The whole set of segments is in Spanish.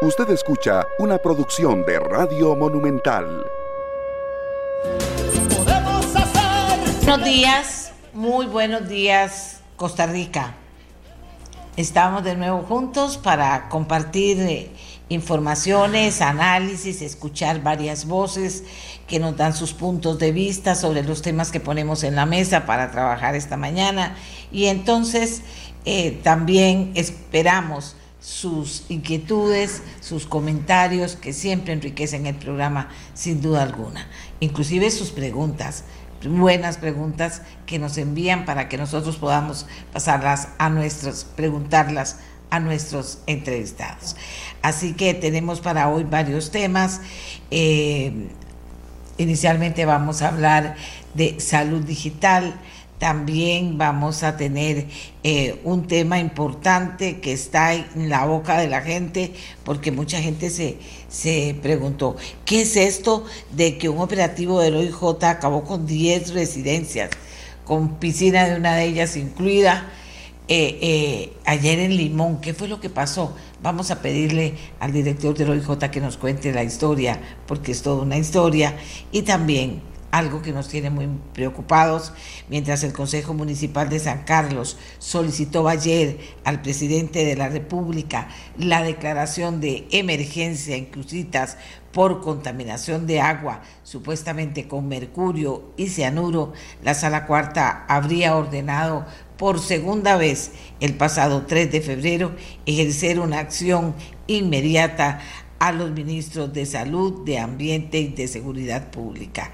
Usted escucha una producción de Radio Monumental. Buenos días, muy buenos días, Costa Rica. Estamos de nuevo juntos para compartir eh, informaciones, análisis, escuchar varias voces que nos dan sus puntos de vista sobre los temas que ponemos en la mesa para trabajar esta mañana. Y entonces eh, también esperamos sus inquietudes, sus comentarios que siempre enriquecen el programa sin duda alguna, inclusive sus preguntas, buenas preguntas que nos envían para que nosotros podamos pasarlas a nuestros, preguntarlas a nuestros entrevistados. Así que tenemos para hoy varios temas. Eh, inicialmente vamos a hablar de salud digital también vamos a tener eh, un tema importante que está en la boca de la gente, porque mucha gente se, se preguntó, ¿qué es esto de que un operativo del OIJ acabó con 10 residencias, con piscina de una de ellas incluida? Eh, eh, ayer en Limón, ¿qué fue lo que pasó? Vamos a pedirle al director del OIJ que nos cuente la historia, porque es toda una historia, y también algo que nos tiene muy preocupados, mientras el Consejo Municipal de San Carlos solicitó ayer al presidente de la República la declaración de emergencia en Crucitas por contaminación de agua, supuestamente con mercurio y cianuro, la Sala Cuarta habría ordenado por segunda vez el pasado 3 de febrero ejercer una acción inmediata a los ministros de Salud, de Ambiente y de Seguridad Pública.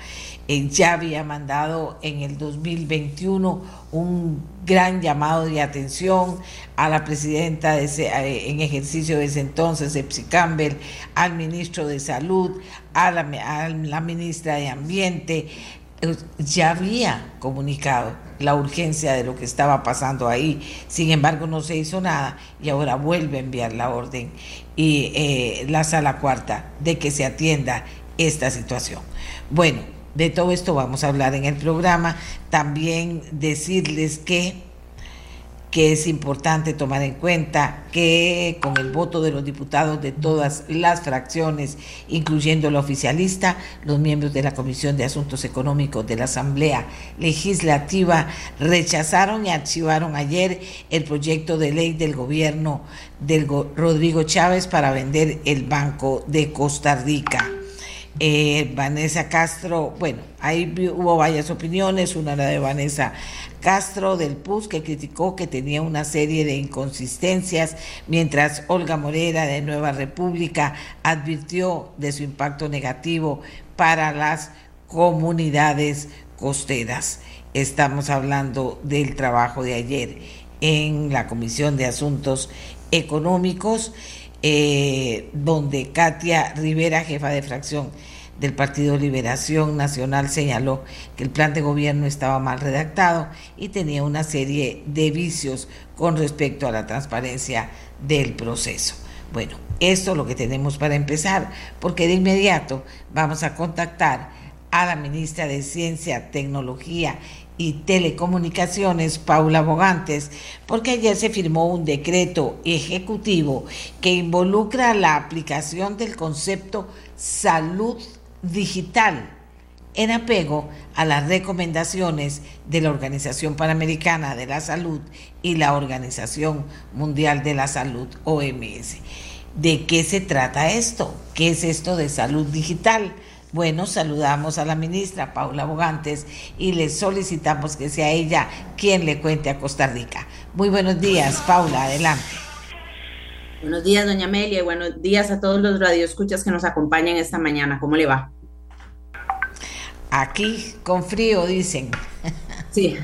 Ya había mandado en el 2021 un gran llamado de atención a la presidenta de eh, en ejercicio de ese entonces, Epsi Campbell, al ministro de Salud, a la, ministra de Ambiente. Eh, ya había comunicado la urgencia de lo que estaba pasando ahí. Sin embargo, no se hizo nada y ahora vuelve a enviar la orden y la sala cuarta de que se atienda esta situación. Bueno, de todo esto vamos a hablar en el programa. También decirles que, que es importante tomar en cuenta que con el voto de los diputados de todas las fracciones, incluyendo la oficialista, los miembros de la Comisión de Asuntos Económicos de la Asamblea Legislativa rechazaron y archivaron ayer el proyecto de ley del gobierno del Rodrigo Chávez para vender el Banco de Costa Rica. Eh, Vanessa Castro, bueno, ahí hubo varias opiniones, una de Vanessa Castro del PUS que criticó que tenía una serie de inconsistencias, mientras Olga Morera de Nueva República advirtió de su impacto negativo para las comunidades costeras. Estamos hablando del trabajo de ayer en la Comisión de Asuntos Económicos. Eh, donde Katia Rivera, jefa de fracción del Partido Liberación Nacional, señaló que el plan de gobierno estaba mal redactado y tenía una serie de vicios con respecto a la transparencia del proceso. Bueno, esto es lo que tenemos para empezar, porque de inmediato vamos a contactar a la ministra de Ciencia, Tecnología y Telecomunicaciones, Paula Bogantes, porque ayer se firmó un decreto ejecutivo que involucra la aplicación del concepto salud digital en apego a las recomendaciones de la Organización Panamericana de la Salud y la Organización Mundial de la Salud, OMS. ¿De qué se trata esto? ¿Qué es esto de salud digital? Bueno, saludamos a la ministra Paula Bogantes y le solicitamos que sea ella quien le cuente a Costa Rica. Muy buenos días, Paula, adelante. Buenos días, doña Amelia, y buenos días a todos los radioescuchas que nos acompañan esta mañana. ¿Cómo le va? Aquí, con frío, dicen. Sí.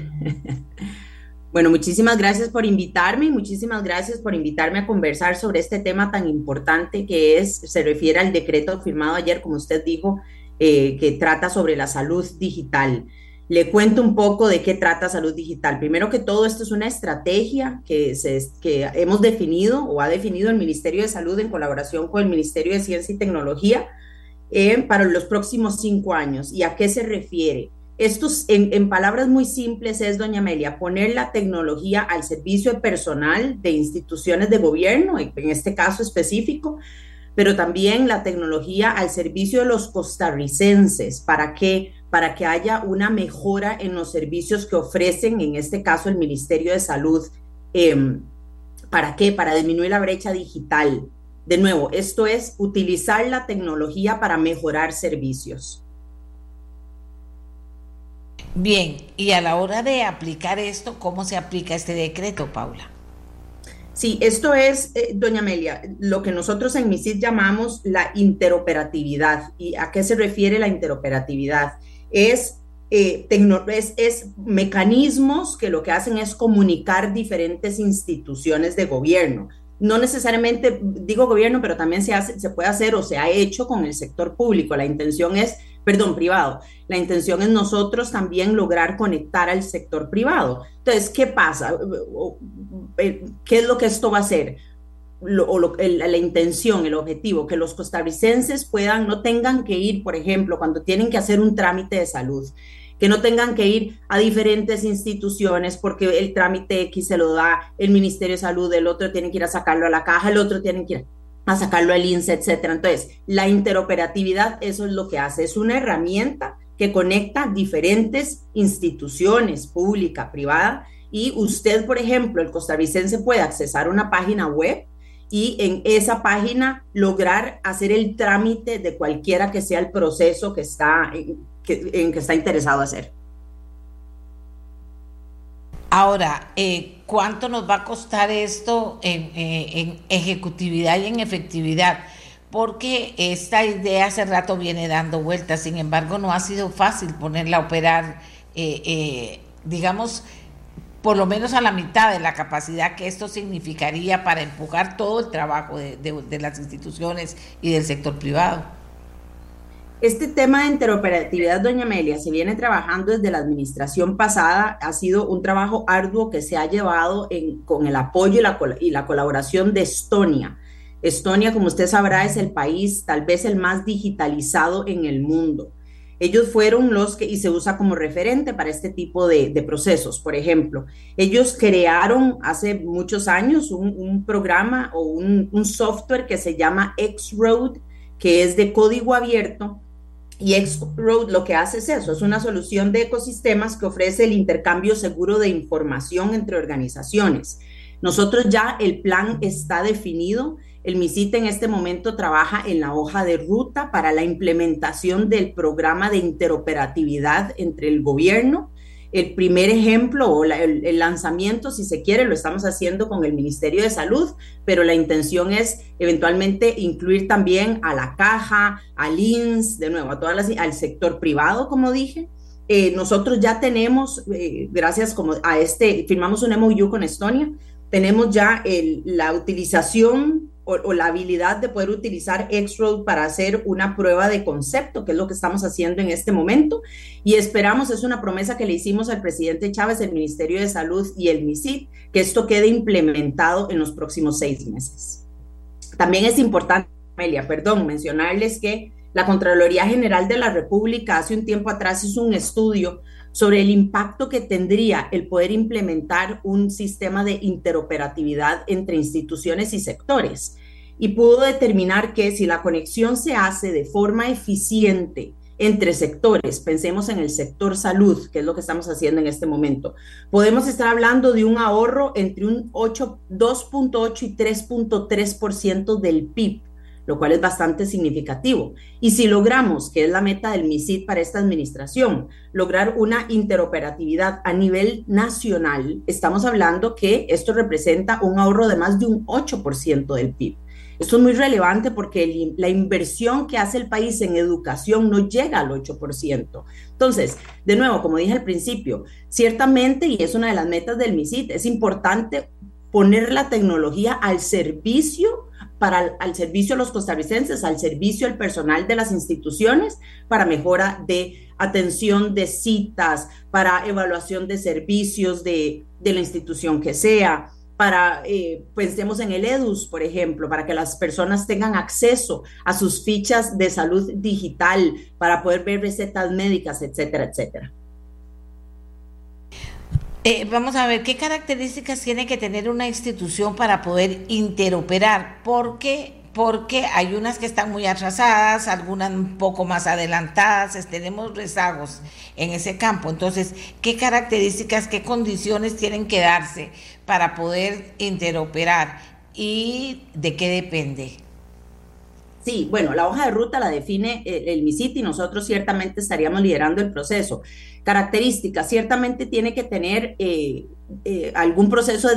Bueno, muchísimas gracias por invitarme y muchísimas gracias por invitarme a conversar sobre este tema tan importante que es, se refiere al decreto firmado ayer, como usted dijo, eh, que trata sobre la salud digital. Le cuento un poco de qué trata salud digital. Primero que todo, esto es una estrategia que, se, que hemos definido o ha definido el Ministerio de Salud en colaboración con el Ministerio de Ciencia y Tecnología eh, para los próximos cinco años. ¿Y a qué se refiere? Esto, en, en, palabras muy simples, es, doña Amelia, poner la tecnología al servicio personal de instituciones de gobierno, en este caso específico, pero también la tecnología al servicio de los costarricenses. ¿Para qué? Para que haya una mejora en los servicios que ofrecen, en este caso el Ministerio de Salud. Em, ¿Para qué? Para disminuir la brecha digital. De nuevo, esto es utilizar la tecnología para mejorar servicios. Bien, y a la hora de aplicar esto, ¿cómo se aplica este decreto, Paula? Sí, esto es, eh, doña Amelia, lo que nosotros en MISID llamamos la interoperatividad. ¿Y a qué se refiere la interoperatividad? Es, eh, es, es, mecanismos que lo que hacen es comunicar diferentes instituciones de gobierno. No necesariamente digo gobierno, pero también se, hace, se puede hacer o se ha hecho con el sector público. La intención es perdón, privado. La intención es nosotros también lograr conectar al sector privado. Entonces, ¿qué pasa? ¿Qué es lo que esto va a hacer? o la intención, el objetivo, que los costarricenses puedan, no tengan que ir, por ejemplo, cuando tienen que hacer un trámite de salud, que no tengan que ir a diferentes instituciones porque el trámite X se lo da el Ministerio de Salud, el otro tiene que ir a sacarlo a la caja, el otro tiene que ir a sacarlo al INSE, etcétera. Entonces, la interoperatividad, eso es lo que hace, es una herramienta que conecta diferentes instituciones, pública, privada, y usted, por ejemplo, el costarricense puede accesar una página web y en esa página lograr hacer el trámite de cualquiera que sea el proceso que está, en que está interesado hacer. Ahora, eh, ¿cuánto nos va a costar esto en, eh, ejecutividad y en efectividad? Porque esta idea hace rato viene dando vueltas, sin embargo no ha sido fácil ponerla a operar, eh, digamos, por lo menos a la mitad de la capacidad que esto significaría para empujar todo el trabajo de las instituciones y del sector privado. Este tema de interoperatividad, doña Amelia, se viene trabajando desde la administración pasada. Ha sido un trabajo arduo que se ha llevado con el apoyo y la, y la colaboración de Estonia. Estonia, como usted sabrá, es el país tal vez el más digitalizado en el mundo. Ellos fueron los que, y se usa como referente para este tipo de, procesos. Por ejemplo, ellos crearon hace muchos años un, programa o un, un software que se llama X-Road, que es de código abierto, y X-Road lo que hace es eso, es una solución de ecosistemas que ofrece el intercambio seguro de información entre organizaciones. Nosotros ya el plan está definido. El MISIT en este momento trabaja en la hoja de ruta para la implementación del programa de interoperatividad entre el gobierno, el primer ejemplo o el, lanzamiento, si se quiere, lo estamos haciendo con el Ministerio de Salud, pero la intención es eventualmente incluir también a la caja, al INS, de nuevo, a todas las, al sector privado, como dije. Eh, nosotros ya tenemos, eh, gracias como a este, firmamos un MOU con Estonia, tenemos ya la utilización o, la habilidad de poder utilizar X-Road para hacer una prueba de concepto, que es lo que estamos haciendo en este momento. Y esperamos, es una promesa que le hicimos al presidente Chávez, el Ministerio de Salud y el MISID, que esto quede implementado en los próximos seis meses. También es importante, Amelia, perdón, mencionarles que la Contraloría General de la República hace un tiempo atrás hizo un estudio sobre el impacto que tendría el poder implementar un sistema de interoperatividad entre instituciones y sectores. Y pudo determinar que si la conexión se hace de forma eficiente entre sectores, pensemos en el sector salud, que es lo que estamos haciendo en este momento, podemos estar hablando de un ahorro entre un 2.8 y 3.3% del PIB lo cual es bastante significativo. Y si logramos, que es la meta del MISID para esta administración, lograr una interoperatividad a nivel nacional, estamos hablando que esto representa un ahorro de más de un 8% del PIB. Esto es muy relevante porque la inversión que hace el país en educación no llega al 8%. Entonces, de nuevo, como dije al principio, ciertamente, y es una de las metas del MISID, es importante poner la tecnología al servicio para al servicio de los costarricenses, al servicio del personal de las instituciones, para mejora de atención de citas, para evaluación de servicios de, de la institución que sea, para, eh, pensemos en el EDUS, por ejemplo, para que las personas tengan acceso a sus fichas de salud digital, para poder ver recetas médicas, etcétera, etcétera. Eh, vamos a ver qué características tiene que tener una institución para poder interoperar, porque porque hay unas que están muy atrasadas, algunas un poco más adelantadas, tenemos rezagos en ese campo. Entonces, ¿qué características, qué condiciones tienen que darse para poder interoperar y de qué depende? Sí, bueno, la hoja de ruta la define el, el MISIT y nosotros ciertamente estaríamos liderando el proceso. Características, ciertamente tiene que tener eh, eh, algún proceso de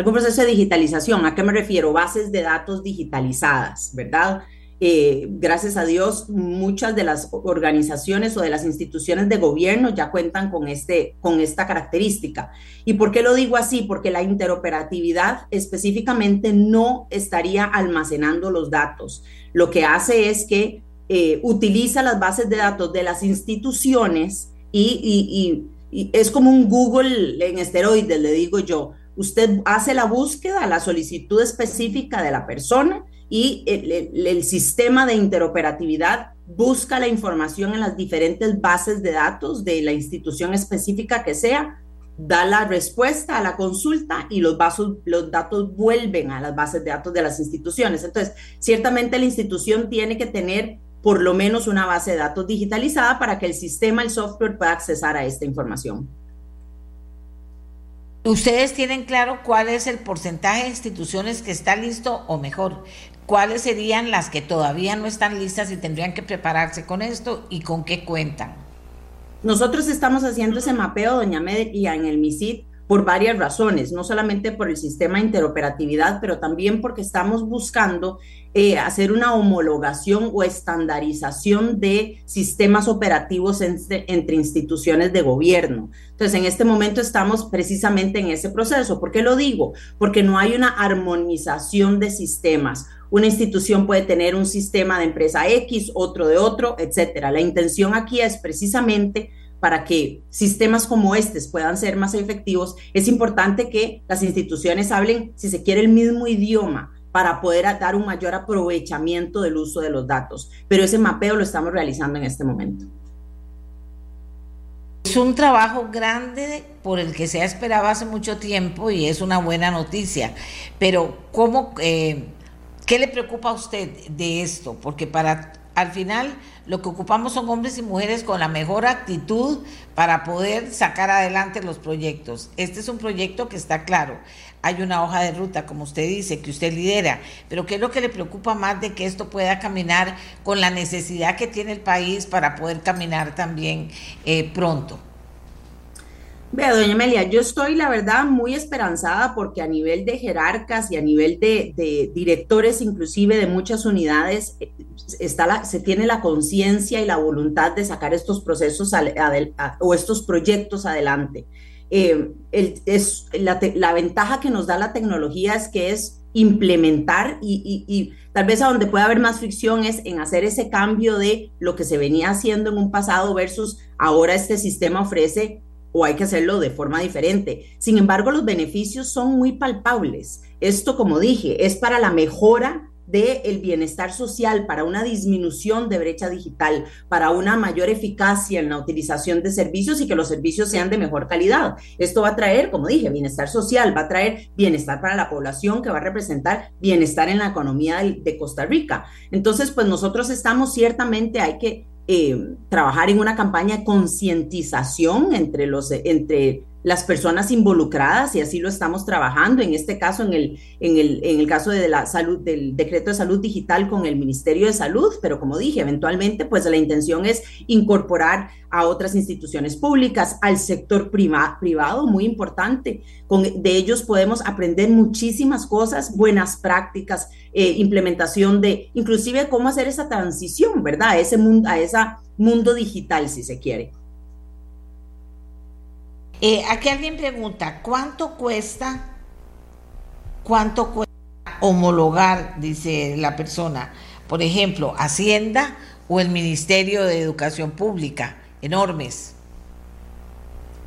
algún proceso de digitalización. ¿A qué me refiero? Bases de datos digitalizadas, ¿verdad? Eh, gracias a Dios, muchas de las organizaciones o de las instituciones de gobierno ya cuentan con, este, con esta característica. ¿Y por qué lo digo así? Porque la interoperatividad específicamente no estaría almacenando los datos. Lo que hace es que eh, utiliza las bases de datos de las instituciones y, y es como un Google en esteroides, le digo yo. Usted hace la búsqueda, la solicitud específica de la persona y el, sistema de interoperatividad busca la información en las diferentes bases de datos de la institución específica que sea, da la respuesta a la consulta y los, los datos vuelven a las bases de datos de las instituciones. Entonces, ciertamente la institución tiene que tener por lo menos una base de datos digitalizada para que el sistema, el software pueda accesar a esta información. ¿Ustedes tienen claro cuál es el porcentaje de instituciones que está listo o mejor? ¿Cuáles serían las que todavía no están listas y tendrían que prepararse con esto y con qué cuentan? Nosotros estamos haciendo ese mapeo, doña Media, en el MISID por varias razones, no solamente por el sistema de interoperatividad, pero también porque estamos buscando eh, hacer una homologación o estandarización de sistemas operativos entre, instituciones de gobierno. Entonces, en este momento estamos precisamente en ese proceso. ¿Por qué lo digo? Porque no hay una armonización de sistemas. Una institución puede tener un sistema de empresa X, otro de otro, etcétera. La intención aquí es precisamente para que sistemas como estos puedan ser más efectivos, es importante que las instituciones hablen, si se quiere, el mismo idioma para poder dar un mayor aprovechamiento del uso de los datos. Pero ese mapeo lo estamos realizando en este momento. Es un trabajo grande por el que se ha esperado hace mucho tiempo y es una buena noticia. Pero, ¿cómo, eh, ¿qué le preocupa a usted de esto? Porque para al final lo que ocupamos son hombres y mujeres con la mejor actitud para poder sacar adelante los proyectos. Este es un proyecto que está claro. Hay una hoja de ruta, como usted dice, que usted lidera, pero ¿qué es lo que le preocupa más de que esto pueda caminar con la necesidad que tiene el país para poder caminar también eh, pronto? Vea, doña Amelia, yo estoy, la verdad, muy esperanzada porque a nivel de jerarcas y a nivel de, directores, inclusive de muchas unidades, está la, se tiene la conciencia y la voluntad de sacar estos procesos o estos proyectos adelante. Eh, es, la, ventaja que nos da la tecnología es que es implementar y, y, tal vez a donde puede haber más fricción es en hacer ese cambio de lo que se venía haciendo en un pasado versus ahora este sistema ofrece o hay que hacerlo de forma diferente. Sin embargo, los beneficios son muy palpables. Esto, como dije, es para la mejora del bienestar social, para una disminución de brecha digital, para una mayor eficacia en la utilización de servicios y que los servicios sean de mejor calidad. Esto va a traer, como dije, bienestar social, va a traer bienestar para la población que va a representar bienestar en la economía de, Costa Rica. Entonces, pues nosotros estamos ciertamente, hay que eh, trabajar en una campaña de concientización entre, entre las personas involucradas y así lo estamos trabajando, en este caso, en el, en el, en el caso de la salud, del decreto de salud digital con el Ministerio de Salud, pero como dije, eventualmente, pues la intención es incorporar a otras instituciones públicas, al sector privado, muy importante. Con, de ellos podemos aprender muchísimas cosas, buenas prácticas, eh, implementación de, inclusive cómo hacer esa transición, ¿verdad? A ese mundo, a ese mundo digital, si se quiere. Eh, aquí alguien pregunta, ¿cuánto cuesta, cuánto cuesta homologar, dice la persona, por ejemplo, Hacienda o el Ministerio de Educación Pública? Enormes.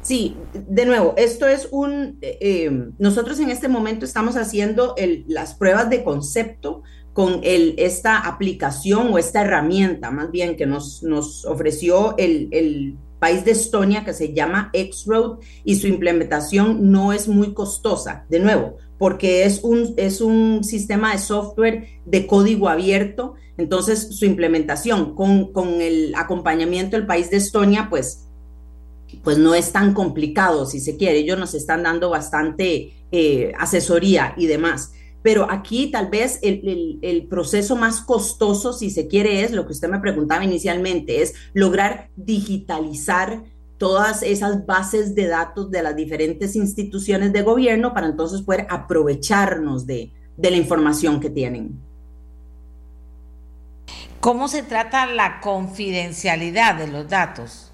Sí, de nuevo, esto es un, eh, eh, nosotros en este momento estamos haciendo las pruebas de concepto con el, esta aplicación o esta herramienta, más bien, que nos, nos ofreció el, el país de Estonia que se llama X-Road y su implementación no es muy costosa. De nuevo, porque es un, es un sistema de software de código abierto, entonces su implementación con, con el acompañamiento del país de Estonia, pues, pues no es tan complicado, si se quiere, ellos nos están dando bastante eh, asesoría y demás. Pero aquí tal vez el, proceso más costoso, si se quiere, es lo que usted me preguntaba inicialmente, es lograr digitalizar todas esas bases de datos de las diferentes instituciones de gobierno para entonces poder aprovecharnos de la información que tienen. ¿Cómo se trata la confidencialidad de los datos?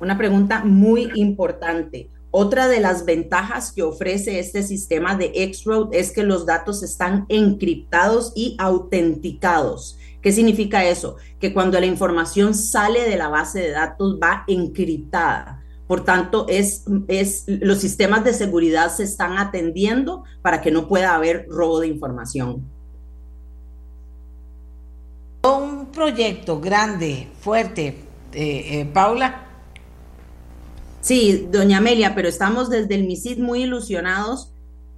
Una pregunta muy importante. Otra de las ventajas que ofrece este sistema de X-Road es que los datos están encriptados y autenticados. ¿Qué significa eso? Que cuando la información sale de la base de datos va encriptada. Por tanto, los sistemas de seguridad se están atendiendo para que no pueda haber robo de información. Un proyecto grande, fuerte, eh, eh, Paula, Sí, doña Amelia, pero estamos desde el MISID muy ilusionados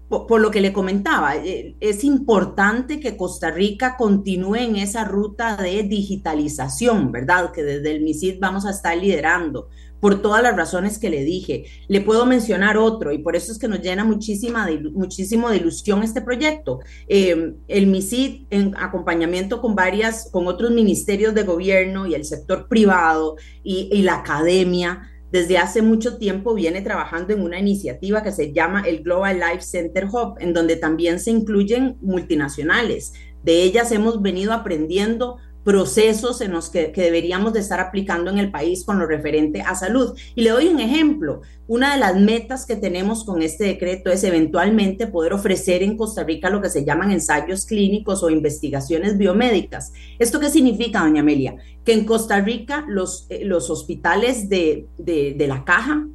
por, lo que le comentaba. Eh, es importante que Costa Rica continúe en esa ruta de digitalización, ¿verdad? Que desde el MISID vamos a estar liderando por todas las razones que le dije. Le puedo mencionar otro y por eso es que nos llena muchísima muchísimo de ilusión este proyecto. Em, el MISID en acompañamiento con varias, con otros ministerios de gobierno y el sector privado y la academia desde hace mucho tiempo viene trabajando en una iniciativa que se llama el Global Life Center Hub, en donde también se incluyen multinacionales. De ellas hemos venido aprendiendo procesos en los que, deberíamos de estar aplicando en el país con lo referente a salud. Y le doy un ejemplo. Una de las metas que tenemos con este decreto es eventualmente poder ofrecer en Costa Rica lo que se llaman ensayos clínicos o investigaciones biomédicas. ¿Esto qué significa, doña Amelia? Que en Costa Rica los, eh, los hospitales de, de la caja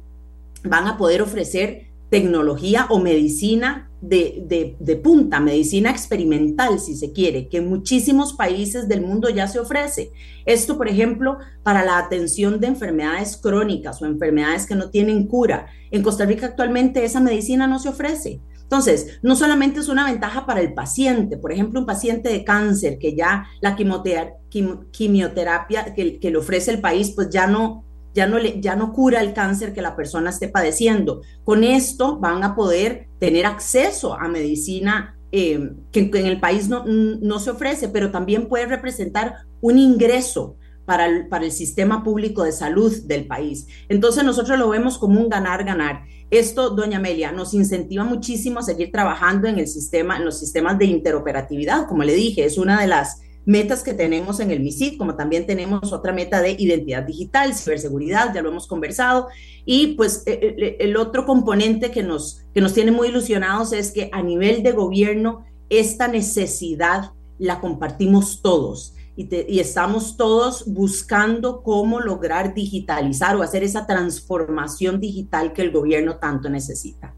van a poder ofrecer tecnología o medicina de, punta, medicina experimental, si se quiere, que en muchísimos países del mundo ya se ofrece. Esto, por ejemplo, para la atención de enfermedades crónicas o enfermedades que no tienen cura. En Costa Rica actualmente esa medicina no se ofrece. Entonces, no solamente es una ventaja para el paciente, por ejemplo, un paciente de cáncer que ya la quimioterapia que, que le ofrece el país, pues ya no ya no, ya no cura el cáncer que la persona esté padeciendo. Con esto van a poder tener acceso a medicina eh, que, en el país no, no, se ofrece, pero también puede representar un ingreso para el, para el sistema público de salud del país. Entonces nosotros lo vemos como un ganar-ganar. Esto, doña Amelia, nos incentiva muchísimo a seguir trabajando en el sistema, en los sistemas de interoperatividad. Como le dije, es una de las metas que tenemos en el MISID, como también tenemos otra meta de identidad digital, ciberseguridad, ya lo hemos conversado, y pues eh, eh, el otro componente que nos, que nos tiene muy ilusionados es que a nivel de gobierno esta necesidad la compartimos todos. Y estamos todos buscando cómo lograr digitalizar o hacer esa transformación digital que el gobierno tanto necesita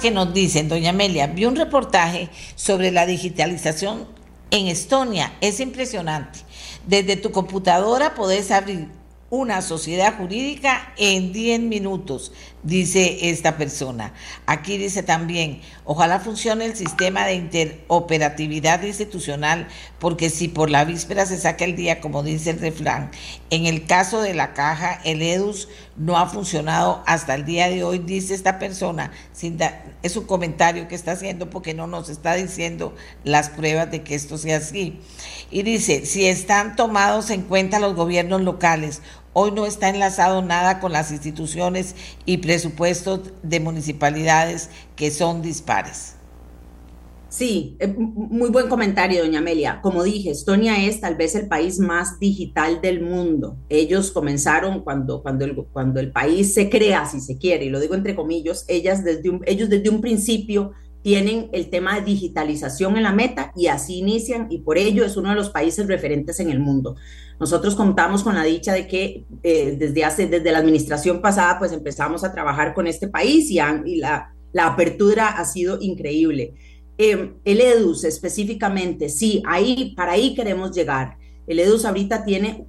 que nos dicen, doña Amelia, vi un reportaje sobre la digitalización en Estonia. Es impresionante. Desde tu computadora podés abrir una sociedad jurídica en 10 minutos, dice esta persona. Aquí dice también, ojalá funcione el sistema de interoperatividad institucional, porque si por la víspera se saca el día, como dice el refrán, en el caso de la caja, el EDUS no ha funcionado hasta el día de hoy, dice esta persona. Es un comentario que está haciendo porque no nos está diciendo las pruebas de que esto sea así. Y dice, si están tomados en cuenta los gobiernos locales, hoy no está enlazado nada con las instituciones y presupuestos de municipalidades que son dispares. Sí, eh, muy buen comentario, doña Amelia. Como dije, Estonia es tal vez el país más digital del mundo. Ellos comenzaron cuando, cuando, el, cuando el país se crea, si se quiere, y lo digo entre comillas, ellas desde ellos desde un principio tienen el tema de digitalización en la meta y así inician y por ello es uno de los países referentes en el mundo. Nosotros contamos con la dicha de que eh, desde, hace, desde la administración pasada pues empezamos a trabajar con este país y, la, la, apertura ha sido increíble. Eh, el EDUS específicamente, sí, ahí, para ahí queremos llegar. El EDUS ahorita tiene,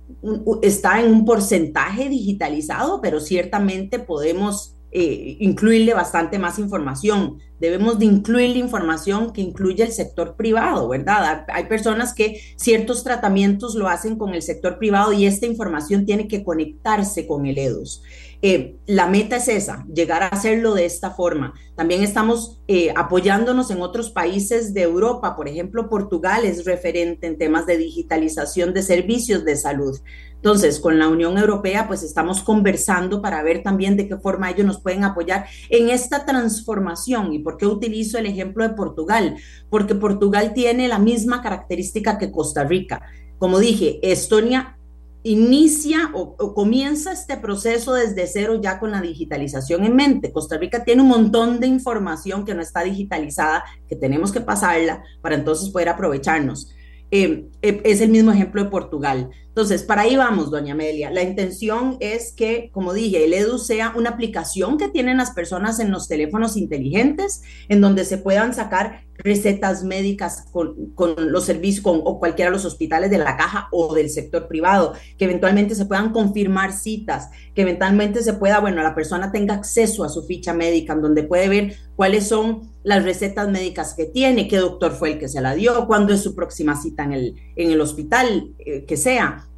está en un porcentaje digitalizado, pero ciertamente podemos eh, incluirle bastante más información. Debemos de incluir la información que incluye el sector privado, ¿verdad? Hay personas que ciertos tratamientos lo hacen con el sector privado y esta información tiene que conectarse con el EDUS. Eh, la meta es esa, llegar a hacerlo de esta forma. También estamos eh, apoyándonos en otros países de Europa, por ejemplo, Portugal es referente en temas de digitalización de servicios de salud. Entonces, con la Unión Europea, pues estamos conversando para ver también de qué forma ellos nos pueden apoyar en esta transformación. ¿Y por qué utilizo el ejemplo de Portugal? Porque Portugal tiene la misma característica que Costa Rica. Como dije, Estonia inicia o, comienza este proceso desde cero ya con la digitalización en mente. Costa Rica tiene un montón de información que no está digitalizada, que tenemos que pasarla para entonces poder aprovecharnos. Eh, eh, es el mismo ejemplo de Portugal. Entonces, para ahí vamos, doña Amelia. La intención es que, como dije, el EDU sea una aplicación que tienen las personas en los teléfonos inteligentes, en donde se puedan sacar recetas médicas con, los servicios con, o cualquiera de los hospitales de la caja o del sector privado, que eventualmente se puedan confirmar citas, que eventualmente se pueda, bueno, la persona tenga acceso a su ficha médica, en donde puede ver cuáles son las recetas médicas que tiene, qué doctor fue el que se la dio, cuándo es su próxima cita en el, en el hospital, eh, que sea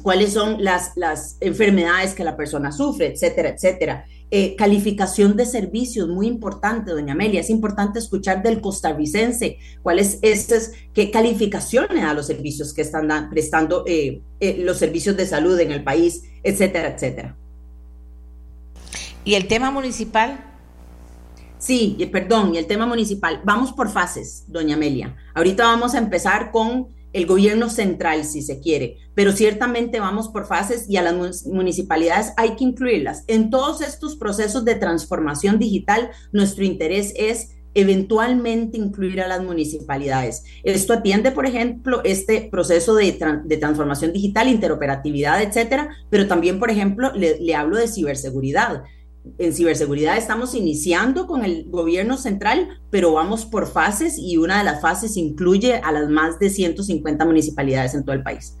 cuáles son las, las enfermedades que la persona sufre, etcétera, etcétera. Eh, calificación de servicios, muy importante, doña Amelia, es importante escuchar del costarricense cuáles es, qué calificaciones a los servicios que están prestando eh, eh, los servicios de salud en el país, etcétera, etcétera. ¿Y el tema municipal? Sí, perdón, y el tema municipal. Vamos por fases, doña Amelia. Ahorita vamos a empezar con el gobierno central, si se quiere, pero ciertamente vamos por fases y a las municipalidades hay que incluirlas. En todos estos procesos de transformación digital, nuestro interés es eventualmente incluir a las municipalidades. Esto atiende, por ejemplo, este proceso de, transformación digital, interoperatividad, etcétera, pero también, por ejemplo, le hablo de ciberseguridad en ciberseguridad estamos iniciando con el gobierno central, pero vamos por fases y una de las fases incluye a las más de 150 municipalidades en todo el país.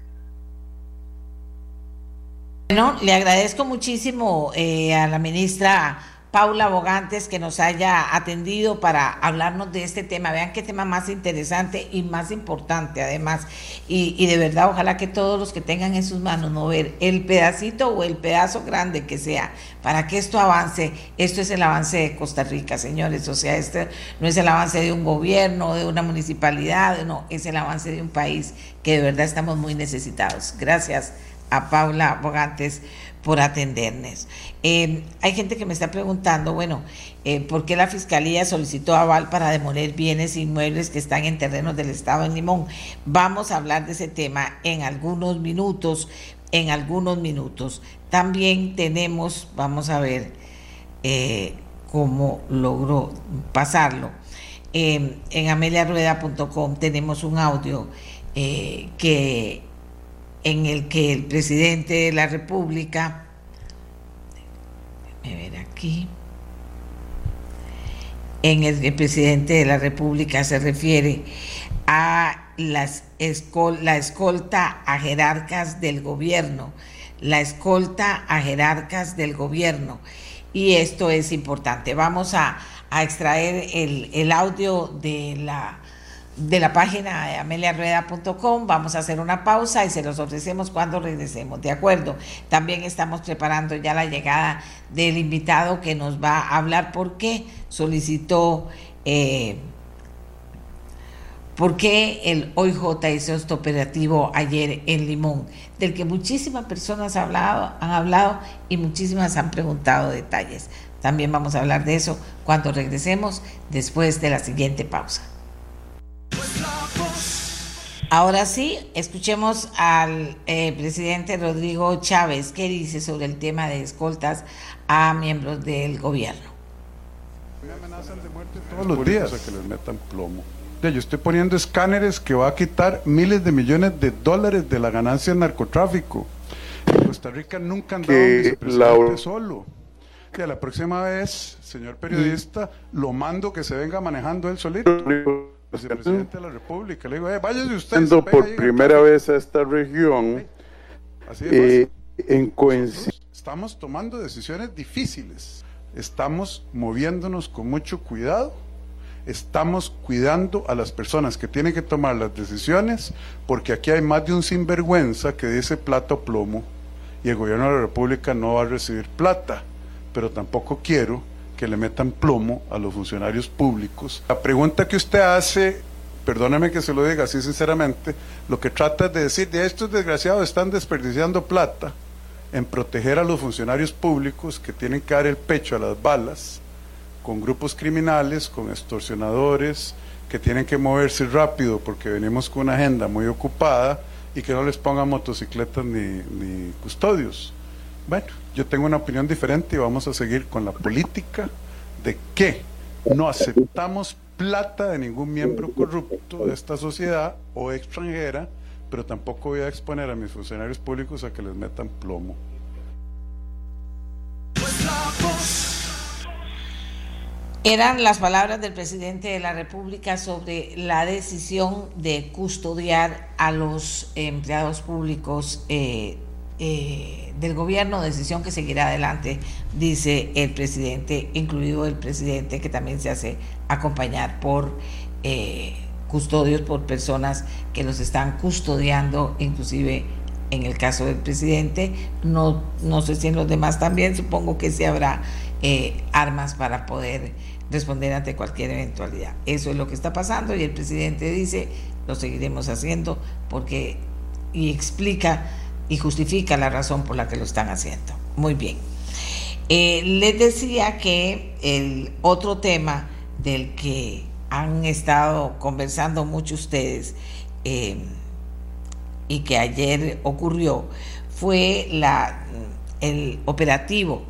Bueno, le agradezco muchísimo eh, a la ministra Paula Bogantes que nos haya atendido para hablarnos de este tema. Vean qué tema más interesante y más importante además. Y, de verdad, ojalá que todos los que tengan en sus manos mover el pedacito o el pedazo grande que sea para que esto avance. Esto es el avance de Costa Rica, señores. O sea, este no es el avance de un gobierno, de una municipalidad, no, es el avance de un país que de verdad estamos muy necesitados. Gracias a Paula Bogantes por atendernos. Eh, hay gente que me está preguntando, bueno, eh, ¿por qué la Fiscalía solicitó aval para demoler bienes inmuebles que están en terrenos del Estado en Limón? Vamos a hablar de ese tema en algunos minutos, en algunos minutos. También tenemos, vamos a ver eh, cómo logró pasarlo. en ameliarueda.com tenemos un audio que en el que el presidente de la República, déjame ver aquí, en el, el presidente de la República se refiere a las la escolta a jerarcas del gobierno, la escolta a jerarcas del gobierno. Y esto es importante. Vamos a, a extraer el, el audio de la de la página de ameliarrueda.com. Vamos a hacer una pausa y se los ofrecemos cuando regresemos. De acuerdo. También estamos preparando ya la llegada del invitado que nos va a hablar por qué solicitó, eh, por qué el OIJ hizo este operativo ayer en Limón, del que muchísimas personas han hablado y muchísimas han preguntado detalles. También vamos a hablar de eso cuando regresemos después de la siguiente pausa. Ahora sí, escuchemos al eh, presidente Rodrigo Chávez, ¿qué dice sobre el tema de escoltas a miembros del gobierno. Me amenazan de muerte todos los días. que les metan plomo. Yo estoy poniendo escáneres que va a quitar miles de millones de dólares de la ganancia del narcotráfico. En Costa Rica nunca han dado un vicepresidente solo. Y la próxima vez, señor periodista, lo mando que se venga manejando él solito presidente de la República. Le digo, eh, váyase usted. por primera vez a esta región, Así eh, en coincidencia. Estamos tomando decisiones difíciles. estamos moviéndonos con mucho cuidado, estamos cuidando a las personas que tienen que tomar las decisiones, porque aquí hay más de un sinvergüenza que dice plata o plomo, y el gobierno de la República no va a recibir plata, pero tampoco quiero que le metan plomo a los funcionarios públicos. La pregunta que usted hace, perdóneme que se lo diga así sinceramente, lo que trata de decir, de estos desgraciados están desperdiciando plata en proteger a los funcionarios públicos que tienen que dar el pecho a las balas con grupos criminales, con extorsionadores, que tienen que moverse rápido porque venimos con una agenda muy ocupada y que no les pongan motocicletas ni, ni custodios. Bueno, yo tengo una opinión diferente y vamos a seguir con la política de que no aceptamos plata de ningún miembro corrupto de esta sociedad o extranjera, pero tampoco voy a exponer a mis funcionarios públicos a que les metan plomo. Eran las palabras del presidente de la República sobre la decisión de custodiar a los empleados públicos eh, eh, del gobierno, decisión que seguirá adelante, dice el presidente, incluido el presidente que también se hace acompañar por eh, custodios, por personas que los están custodiando, inclusive en el caso del presidente, no, no sé si en los demás también, supongo que sí habrá armas para poder responder ante cualquier eventualidad. Eso es lo que está pasando y el presidente dice, lo seguiremos haciendo porque y explica y justifica la razón por la que lo están haciendo. Muy bien. Eh, les decía que el otro tema del que han estado conversando mucho ustedes eh, y que ayer ocurrió fue la, el operativo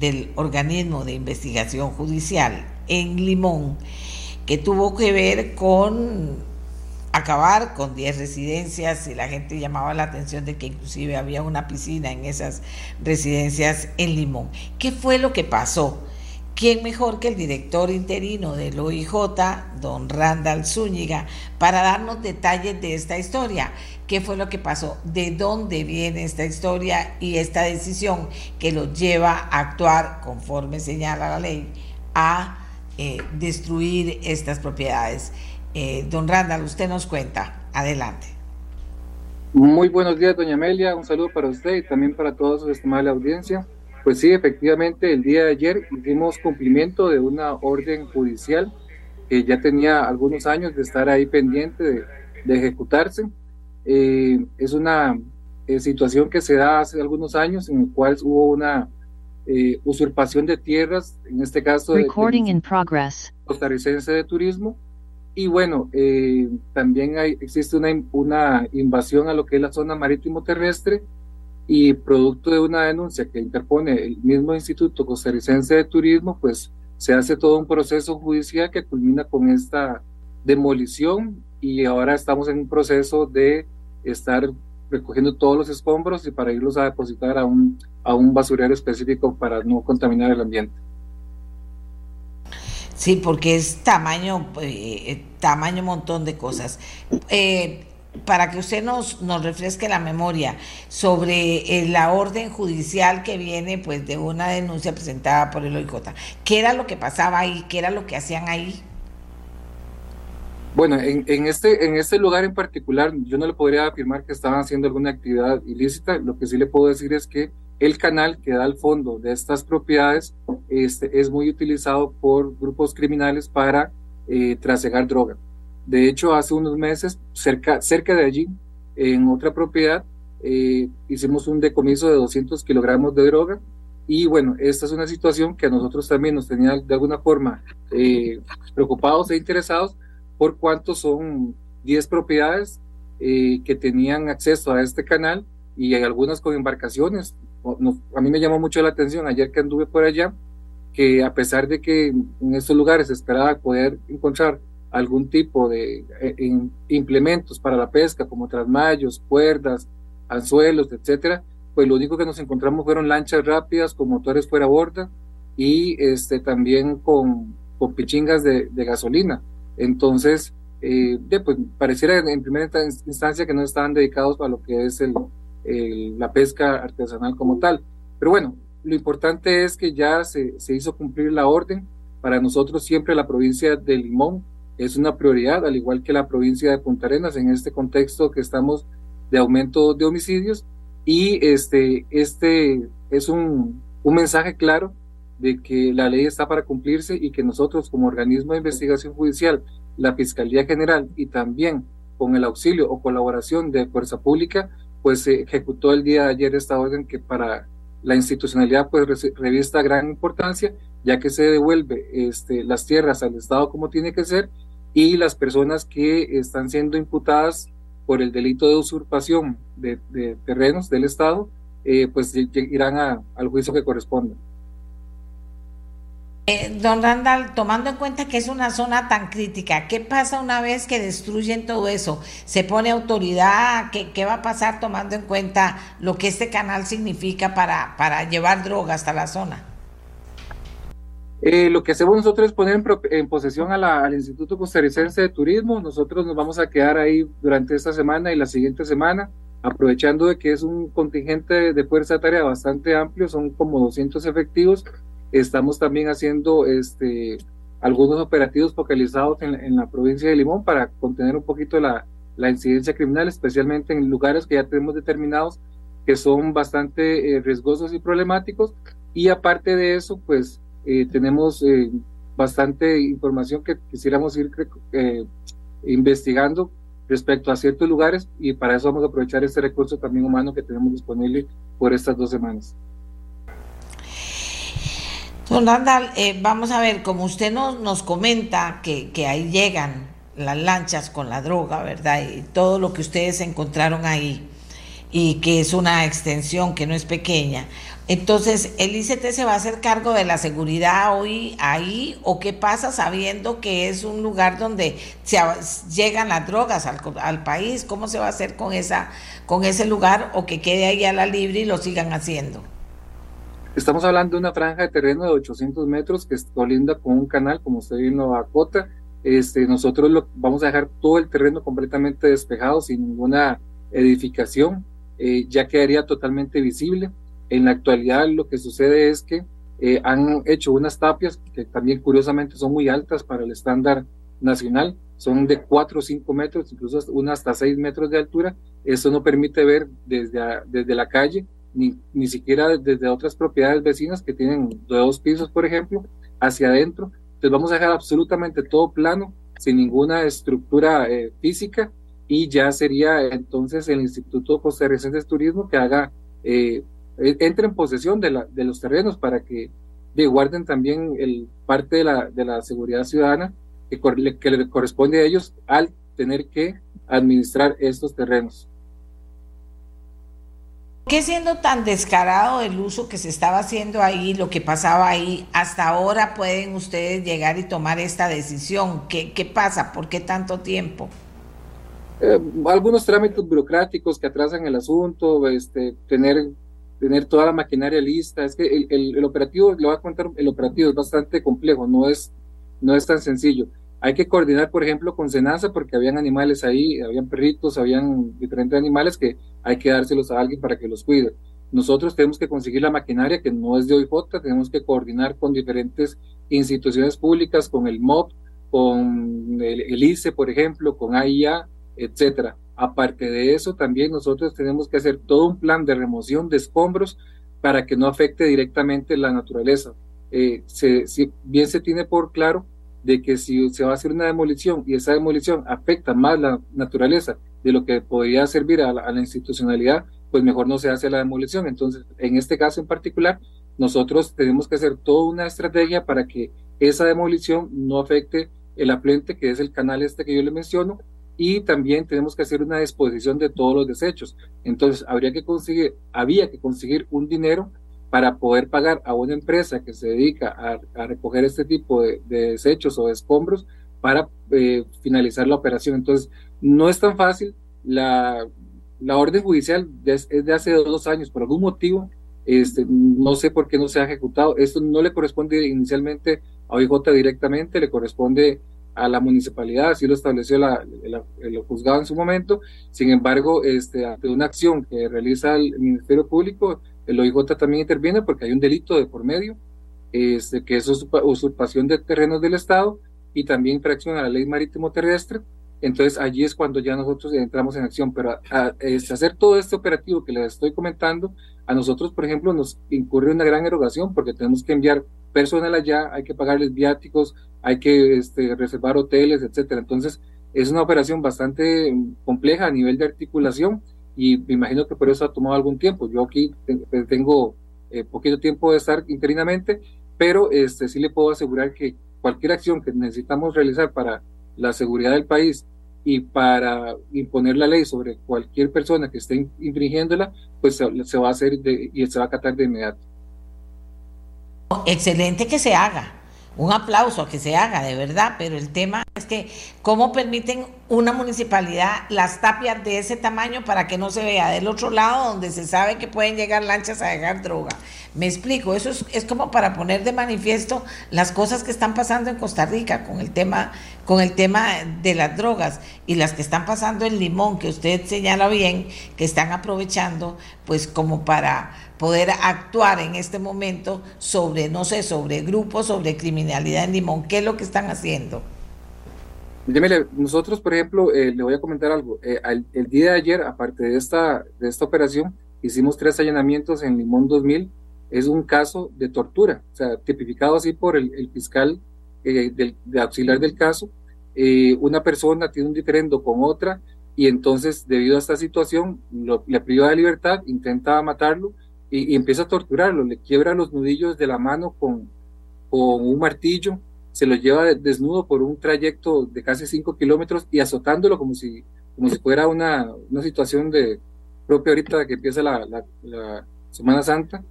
del organismo de investigación judicial en Limón, que tuvo que ver con acabar con 10 residencias y la gente llamaba la atención de que inclusive había una piscina en esas residencias en Limón. ¿Qué fue lo que pasó? ¿Quién mejor que el director interino del OIJ, don Randall Zúñiga, para darnos detalles de esta historia? ¿Qué fue lo que pasó? ¿De dónde viene esta historia y esta decisión que los lleva a actuar conforme señala la ley a eh, destruir estas propiedades. Eh, don Randall, usted nos cuenta. Adelante. Muy buenos días, doña Amelia. Un saludo para usted y también para toda su estimable audiencia. Pues sí, efectivamente, el día de ayer hicimos cumplimiento de una orden judicial que ya tenía algunos años de estar ahí pendiente de, ejecutarse. Eh, es una situación que se da hace algunos años en el cual hubo una eh, usurpación de tierras, en este caso de, costarricense de turismo. Y bueno, eh, también existe una, una invasión a lo que es la zona marítimo terrestre y producto de una denuncia que interpone el mismo Instituto Costarricense de Turismo, pues se hace todo un proceso judicial que culmina con esta demolición y ahora estamos en un proceso de estar recogiendo todos los escombros y para irlos a depositar a un, a un basurero específico para no contaminar el ambiente. Sí, porque es tamaño, eh, tamaño montón de cosas. Eh, para que usted nos, nos refresque la memoria sobre eh, la orden judicial que viene pues de una denuncia presentada por el OIJ. ¿Qué era lo que pasaba ahí? ¿Qué era lo que hacían ahí? Bueno, en, en, este, en este lugar en particular, yo no le podría afirmar que estaban haciendo alguna actividad ilícita. Lo que sí le puedo decir es que el canal que da al fondo de estas propiedades este, es muy utilizado por grupos criminales para eh, trasegar droga. De hecho, hace unos meses, cerca, cerca de allí, en otra propiedad, eh, hicimos un decomiso de 200 kilogramos de droga. Y bueno, esta es una situación que a nosotros también nos tenía de alguna forma eh, preocupados e interesados por cuánto son 10 propiedades eh, que tenían acceso a este canal y hay algunas con embarcaciones. A mí me llamó mucho la atención ayer que anduve por allá, que a pesar de que en estos lugares esperaba poder encontrar algún tipo de eh, implementos para la pesca, como trasmayos, cuerdas, anzuelos, etcétera, pues lo único que nos encontramos fueron lanchas rápidas con motores fuera borda y este, también con, con pichingas de, de gasolina. Entonces, eh, pues, pareciera en primera instancia que no estaban dedicados a lo que es el, la pesca artesanal como tal. Pero bueno, lo importante es que ya se, se hizo cumplir la orden. Para nosotros siempre la provincia de Limón es una prioridad, al igual que la provincia de Punta Arenas, en este contexto que estamos de aumento de homicidios. Y este, este es un, un mensaje claro de que la ley está para cumplirse y que nosotros como organismo de investigación judicial, la Fiscalía General y también con el auxilio o colaboración de Fuerza Pública, pues se ejecutó el día de ayer esta orden que para la institucionalidad pues revista gran importancia, ya que se devuelve este, las tierras al Estado como tiene que ser y las personas que están siendo imputadas por el delito de usurpación de, terrenos del Estado, eh, pues irán al juicio que corresponda. Eh, don Randall, tomando en cuenta que es una zona tan crítica, ¿qué pasa una vez que destruyen todo eso? ¿Se pone autoridad? ¿Qué, va a pasar tomando en cuenta lo que este canal significa para, para llevar droga hasta la zona? Eh, lo que hacemos nosotros es poner en, posesión al Instituto Costarricense de Turismo. Nosotros nos vamos a quedar ahí durante esta semana y la siguiente semana, aprovechando de que es un contingente de fuerza tarea bastante amplio, son como 200 efectivos Estamos también haciendo este, algunos operativos focalizados en, la provincia de Limón para contener un poquito la, incidencia criminal, especialmente en lugares que ya tenemos determinados que son bastante eh, riesgosos y problemáticos. Y aparte de eso, pues eh, tenemos eh, bastante información que quisiéramos ir investigando respecto a ciertos lugares y para eso vamos a aprovechar este recurso también humano que tenemos disponible por estas dos semanas. Don Randall, eh, vamos a ver, como usted nos, nos comenta que, que, ahí llegan las lanchas con la droga, ¿verdad? Y todo lo que ustedes encontraron ahí, y que es una extensión que no es pequeña. Entonces, ¿el ICT se va a hacer cargo de la seguridad hoy ahí o qué pasa sabiendo que es un lugar donde se, llegan las drogas al, al, país? ¿Cómo se va a hacer con, esa, con ese lugar o que quede ahí a la libre y lo sigan haciendo? Estamos hablando de una franja de terreno de 800 metros que colinda con un canal, como usted bien lo acota. Este, nosotros lo, vamos a dejar todo el terreno completamente despejado, sin ninguna edificación, eh, ya quedaría totalmente visible. En la actualidad lo que sucede es que eh, han hecho unas tapias que también curiosamente son muy altas para el estándar nacional, son de 4 o 5 metros, incluso una hasta 6 metros de altura. Eso no permite ver desde, desde la calle ni, ni siquiera desde otras propiedades vecinas que tienen dos pisos, por ejemplo, hacia adentro. Entonces vamos a dejar absolutamente todo plano, sin ninguna estructura eh, física, y ya sería entonces el Instituto Costarricense de Turismo que haga, eh, e, entre en posesión de, la, de los terrenos para que de, guarden también el parte de la, de la seguridad ciudadana que, que le corresponde a ellos al tener que administrar estos terrenos qué siendo tan descarado el uso que se estaba haciendo ahí, lo que pasaba ahí, hasta ahora pueden ustedes llegar y tomar esta decisión? ¿Qué, qué pasa? ¿Por qué tanto tiempo? Eh, algunos trámites burocráticos que atrasan el asunto, este, tener, tener toda la maquinaria lista. Es que el, operativo, le voy a contar, el operativo es bastante complejo, no es, no es tan sencillo. Hay que coordinar, por ejemplo, con Senasa porque habían animales ahí, habían perritos, habían diferentes animales que hay que dárselos a alguien para que los cuide. Nosotros tenemos que conseguir la maquinaria que no es de OIJ, tenemos que coordinar con diferentes instituciones públicas, con el MOP, con el, ICE, por ejemplo, con AIA, etcétera. Aparte de eso, también nosotros tenemos que hacer todo un plan de remoción de escombros para que no afecte directamente la naturaleza. Eh, se, si bien se tiene por claro de que si se va a hacer una demolición y esa demolición afecta más la naturaleza de lo que podría servir a la, institucionalidad, pues mejor no se hace la demolición. Entonces, en este caso en particular, nosotros tenemos que hacer toda una estrategia para que esa demolición no afecte el afluente, que es el canal este que yo le menciono, y también tenemos que hacer una disposición de todos los desechos. Entonces, habría que conseguir, había que conseguir un dinero para poder pagar a una empresa que se dedica a, recoger este tipo de, desechos o de escombros para eh, finalizar la operación. Entonces, no es tan fácil. La, la orden judicial es de hace dos años, por algún motivo, este, no sé por qué no se ha ejecutado. Esto no le corresponde inicialmente a OIJ directamente, le corresponde a la municipalidad, así lo estableció la, el juzgado en su momento. Sin embargo, este, ante una acción que realiza el Ministerio Público, el OIJ también interviene porque hay un delito de por medio, este, que es usurpación de terrenos del Estado y también infracción a la ley marítimo terrestre. Entonces allí es cuando ya nosotros entramos en acción. Pero a, este, hacer todo este operativo que les estoy comentando, a nosotros, por ejemplo, nos incurre una gran erogación porque tenemos que enviar personal allá, hay que pagarles viáticos, hay que este, reservar hoteles, etcétera. Entonces es una operación bastante compleja a nivel de articulación y me imagino que por eso ha tomado algún tiempo. Yo aquí tengo eh, poquito tiempo de estar interinamente, pero este, sí le puedo asegurar que cualquier acción que necesitamos realizar para la seguridad del país y para imponer la ley sobre cualquier persona que esté infringiéndola, pues se, va a hacer y se va a acatar de inmediato. Excelente que se haga un aplauso a que se haga, de verdad, pero el tema es que cómo permiten una municipalidad las tapias de ese tamaño para que no se vea del otro lado donde se sabe que pueden llegar lanchas a dejar droga. Me explico, eso es, como para poner de manifiesto las cosas que están pasando en Costa Rica con el tema con el tema de las drogas y las que están pasando en Limón, que usted señala bien, que están aprovechando pues como para poder actuar en este momento sobre, no sé, sobre grupos, sobre criminalidad en Limón. ¿Qué es lo que están haciendo? nosotros, por ejemplo, eh, le voy a comentar algo. Eh, el día de ayer, aparte de esta, de esta operación, hicimos tres allanamientos en Limón 2000. Es un caso de tortura, o sea, tipificado así por el, fiscal eh, del, de auxiliar del caso. una persona tiene un diferendo con otra y entonces, debido a esta situación, lo, le de libertad, intenta matarlo y, empieza a torturarlo, le quiebra los nudillos de la mano con, con un martillo, se lo lleva desnudo por un trayecto de casi 5 kilómetros y azotándolo como si, como si fuera una, una situación de propia ahorita que empieza la, la, Semana Santa,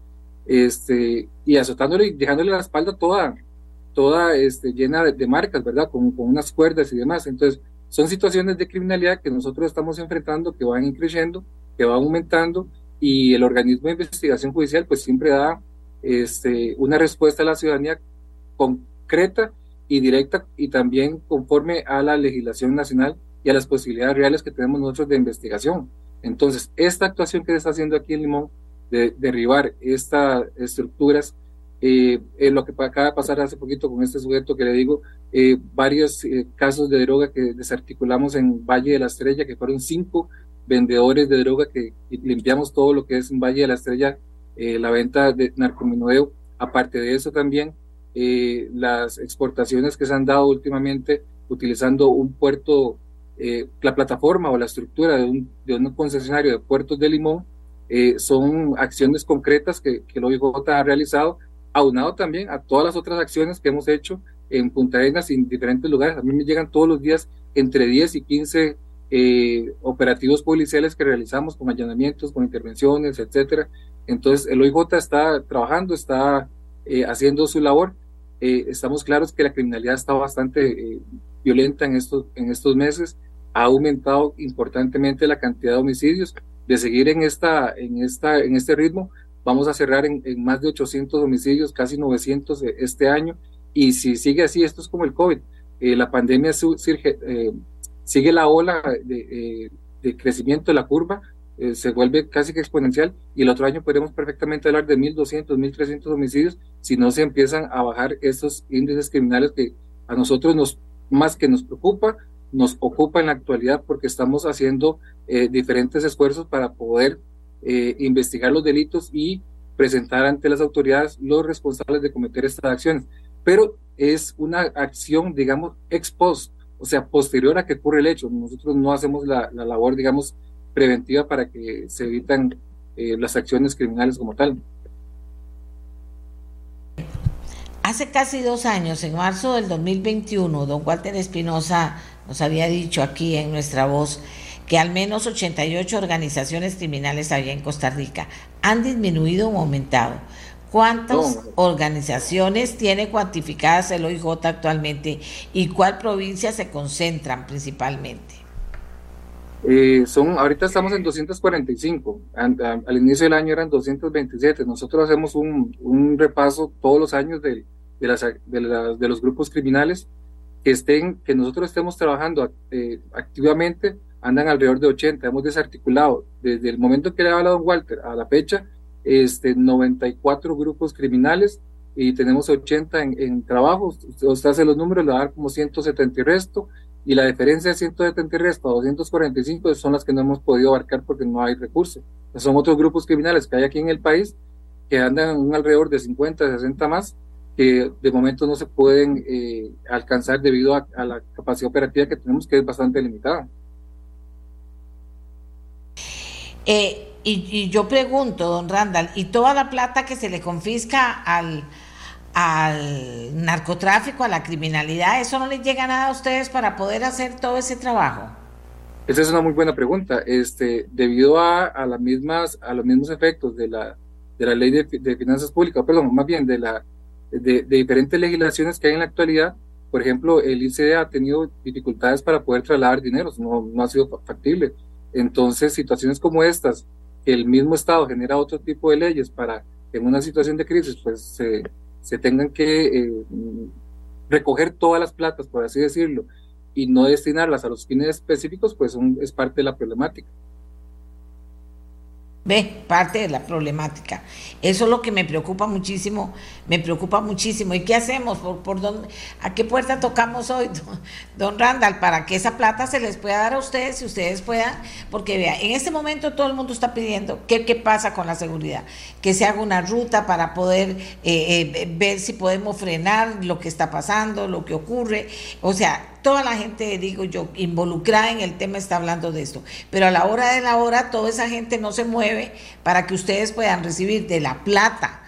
este, y azotándole y dejándole la espalda toda, toda este, llena de, marcas, ¿verdad? Con, con, unas cuerdas y demás. Entonces, son situaciones de criminalidad que nosotros estamos enfrentando, que van creciendo, que van aumentando y el organismo de investigación judicial pues siempre da este, una respuesta a la ciudadanía concreta y directa y también conforme a la legislación nacional y a las posibilidades reales que tenemos nosotros de investigación. Entonces, esta actuación que se está haciendo aquí en Limón, de derribar estas estructuras, eh, lo que acaba de pasar hace poquito con este sujeto que le digo, eh, varios eh, casos de droga que desarticulamos en Valle de la Estrella, que fueron cinco vendedores de droga que limpiamos todo lo que es Valle de la Estrella, eh, la venta de narcomenudeo. Aparte de eso también, eh, las exportaciones que se han dado últimamente utilizando un puerto, eh, la plataforma o la estructura de un, de un concesionario de puertos de Limón, son acciones concretas que, que el OIJ ha realizado, aunado también a todas las otras acciones que hemos hecho en Punta Arenas y en diferentes lugares. A mí me llegan todos los días entre 10 y 15 eh, operativos policiales que realizamos con allanamientos, con intervenciones, etcétera. Entonces, el OIJ está trabajando, está eh, haciendo su labor. Eh, estamos claros que la criminalidad está bastante violenta en estos, en estos meses. Ha aumentado importantemente la cantidad de homicidios. De seguir en, esta, en, esta, en este ritmo, vamos a cerrar en, más de 800 homicidios, casi 900 este año. Y si sigue así, esto es como el COVID. la pandemia surge, sigue la ola de, eh, crecimiento de la curva, eh, se vuelve casi que exponencial y el otro año podemos perfectamente hablar de 1.200, 1.300 homicidios si no se empiezan a bajar estos índices criminales que a nosotros nos más que nos preocupa, nos ocupa en la actualidad porque estamos haciendo eh, diferentes esfuerzos para poder investigar los delitos y presentar ante las autoridades los responsables de cometer estas acciones. Pero es una acción, digamos, ex post, o sea, posterior a que ocurre el hecho. Nosotros no hacemos la, labor, digamos, preventiva para que se evitan eh, las acciones criminales como tal. Hace casi dos años, en marzo del 2021, don Walter Espinosa nos había dicho aquí en nuestra voz que al menos 88 organizaciones criminales había en Costa Rica han disminuido o aumentado. ¿Cuántas organizaciones tiene cuantificadas el OIJ actualmente y cuál provincia se concentran principalmente? Eh, son, ahorita estamos en 245, al, inicio del año eran 227. Nosotros hacemos un, repaso todos los años de, de, las, de, los grupos criminales que estén, que nosotros estemos trabajando eh, activamente, andan alrededor de 80. Hemos desarticulado desde el momento que le ha hablado don Walter a la fecha este, 94 grupos criminales y tenemos 80 en, en trabajo. Usted hace los números, le va a dar como 170 y resto. Y la diferencia de 170 y resto a 245 son las que no hemos podido abarcar porque no hay recursos. Son otros grupos criminales que hay aquí en el país que andan un alrededor de 50, 60 más, que de momento no se pueden eh, alcanzar debido a, a la capacidad operativa que tenemos, que es bastante limitada. Eh, y, yo pregunto, don Randall, ¿y toda la plata que se le confisca al, al narcotráfico, a la criminalidad, eso no les llega nada a ustedes para poder hacer todo ese trabajo? Esa es una muy buena pregunta. Este, debido a, a las mismas, a los mismos efectos de la, de la ley de, finanzas públicas, perdón, más bien de la de, de, diferentes legislaciones que hay en la actualidad, por ejemplo, el ICD ha tenido dificultades para poder trasladar dinero, no, no ha sido factible. Entonces, situaciones como estas, el mismo Estado genera otro tipo de leyes para que en una situación de crisis pues se, se tengan que eh, recoger todas las platas, por así decirlo, y no destinarlas a los fines específicos, pues es parte de la problemática. Ve, parte de la problemática. Eso es lo que me preocupa muchísimo, me preocupa muchísimo. ¿Y qué hacemos? ¿Por, dónde, ¿A qué puerta tocamos hoy, don, Randall, para que esa plata se les pueda dar a ustedes y ustedes puedan? Porque vea, en este momento todo el mundo está pidiendo qué, qué pasa con la seguridad, que se haga una ruta para poder eh, eh, ver si podemos frenar lo que está pasando, lo que ocurre. O sea, toda la gente, digo yo, involucrada en el tema está hablando de esto. Pero a la hora de la hora, toda esa gente no se mueve para que ustedes puedan recibir de la plata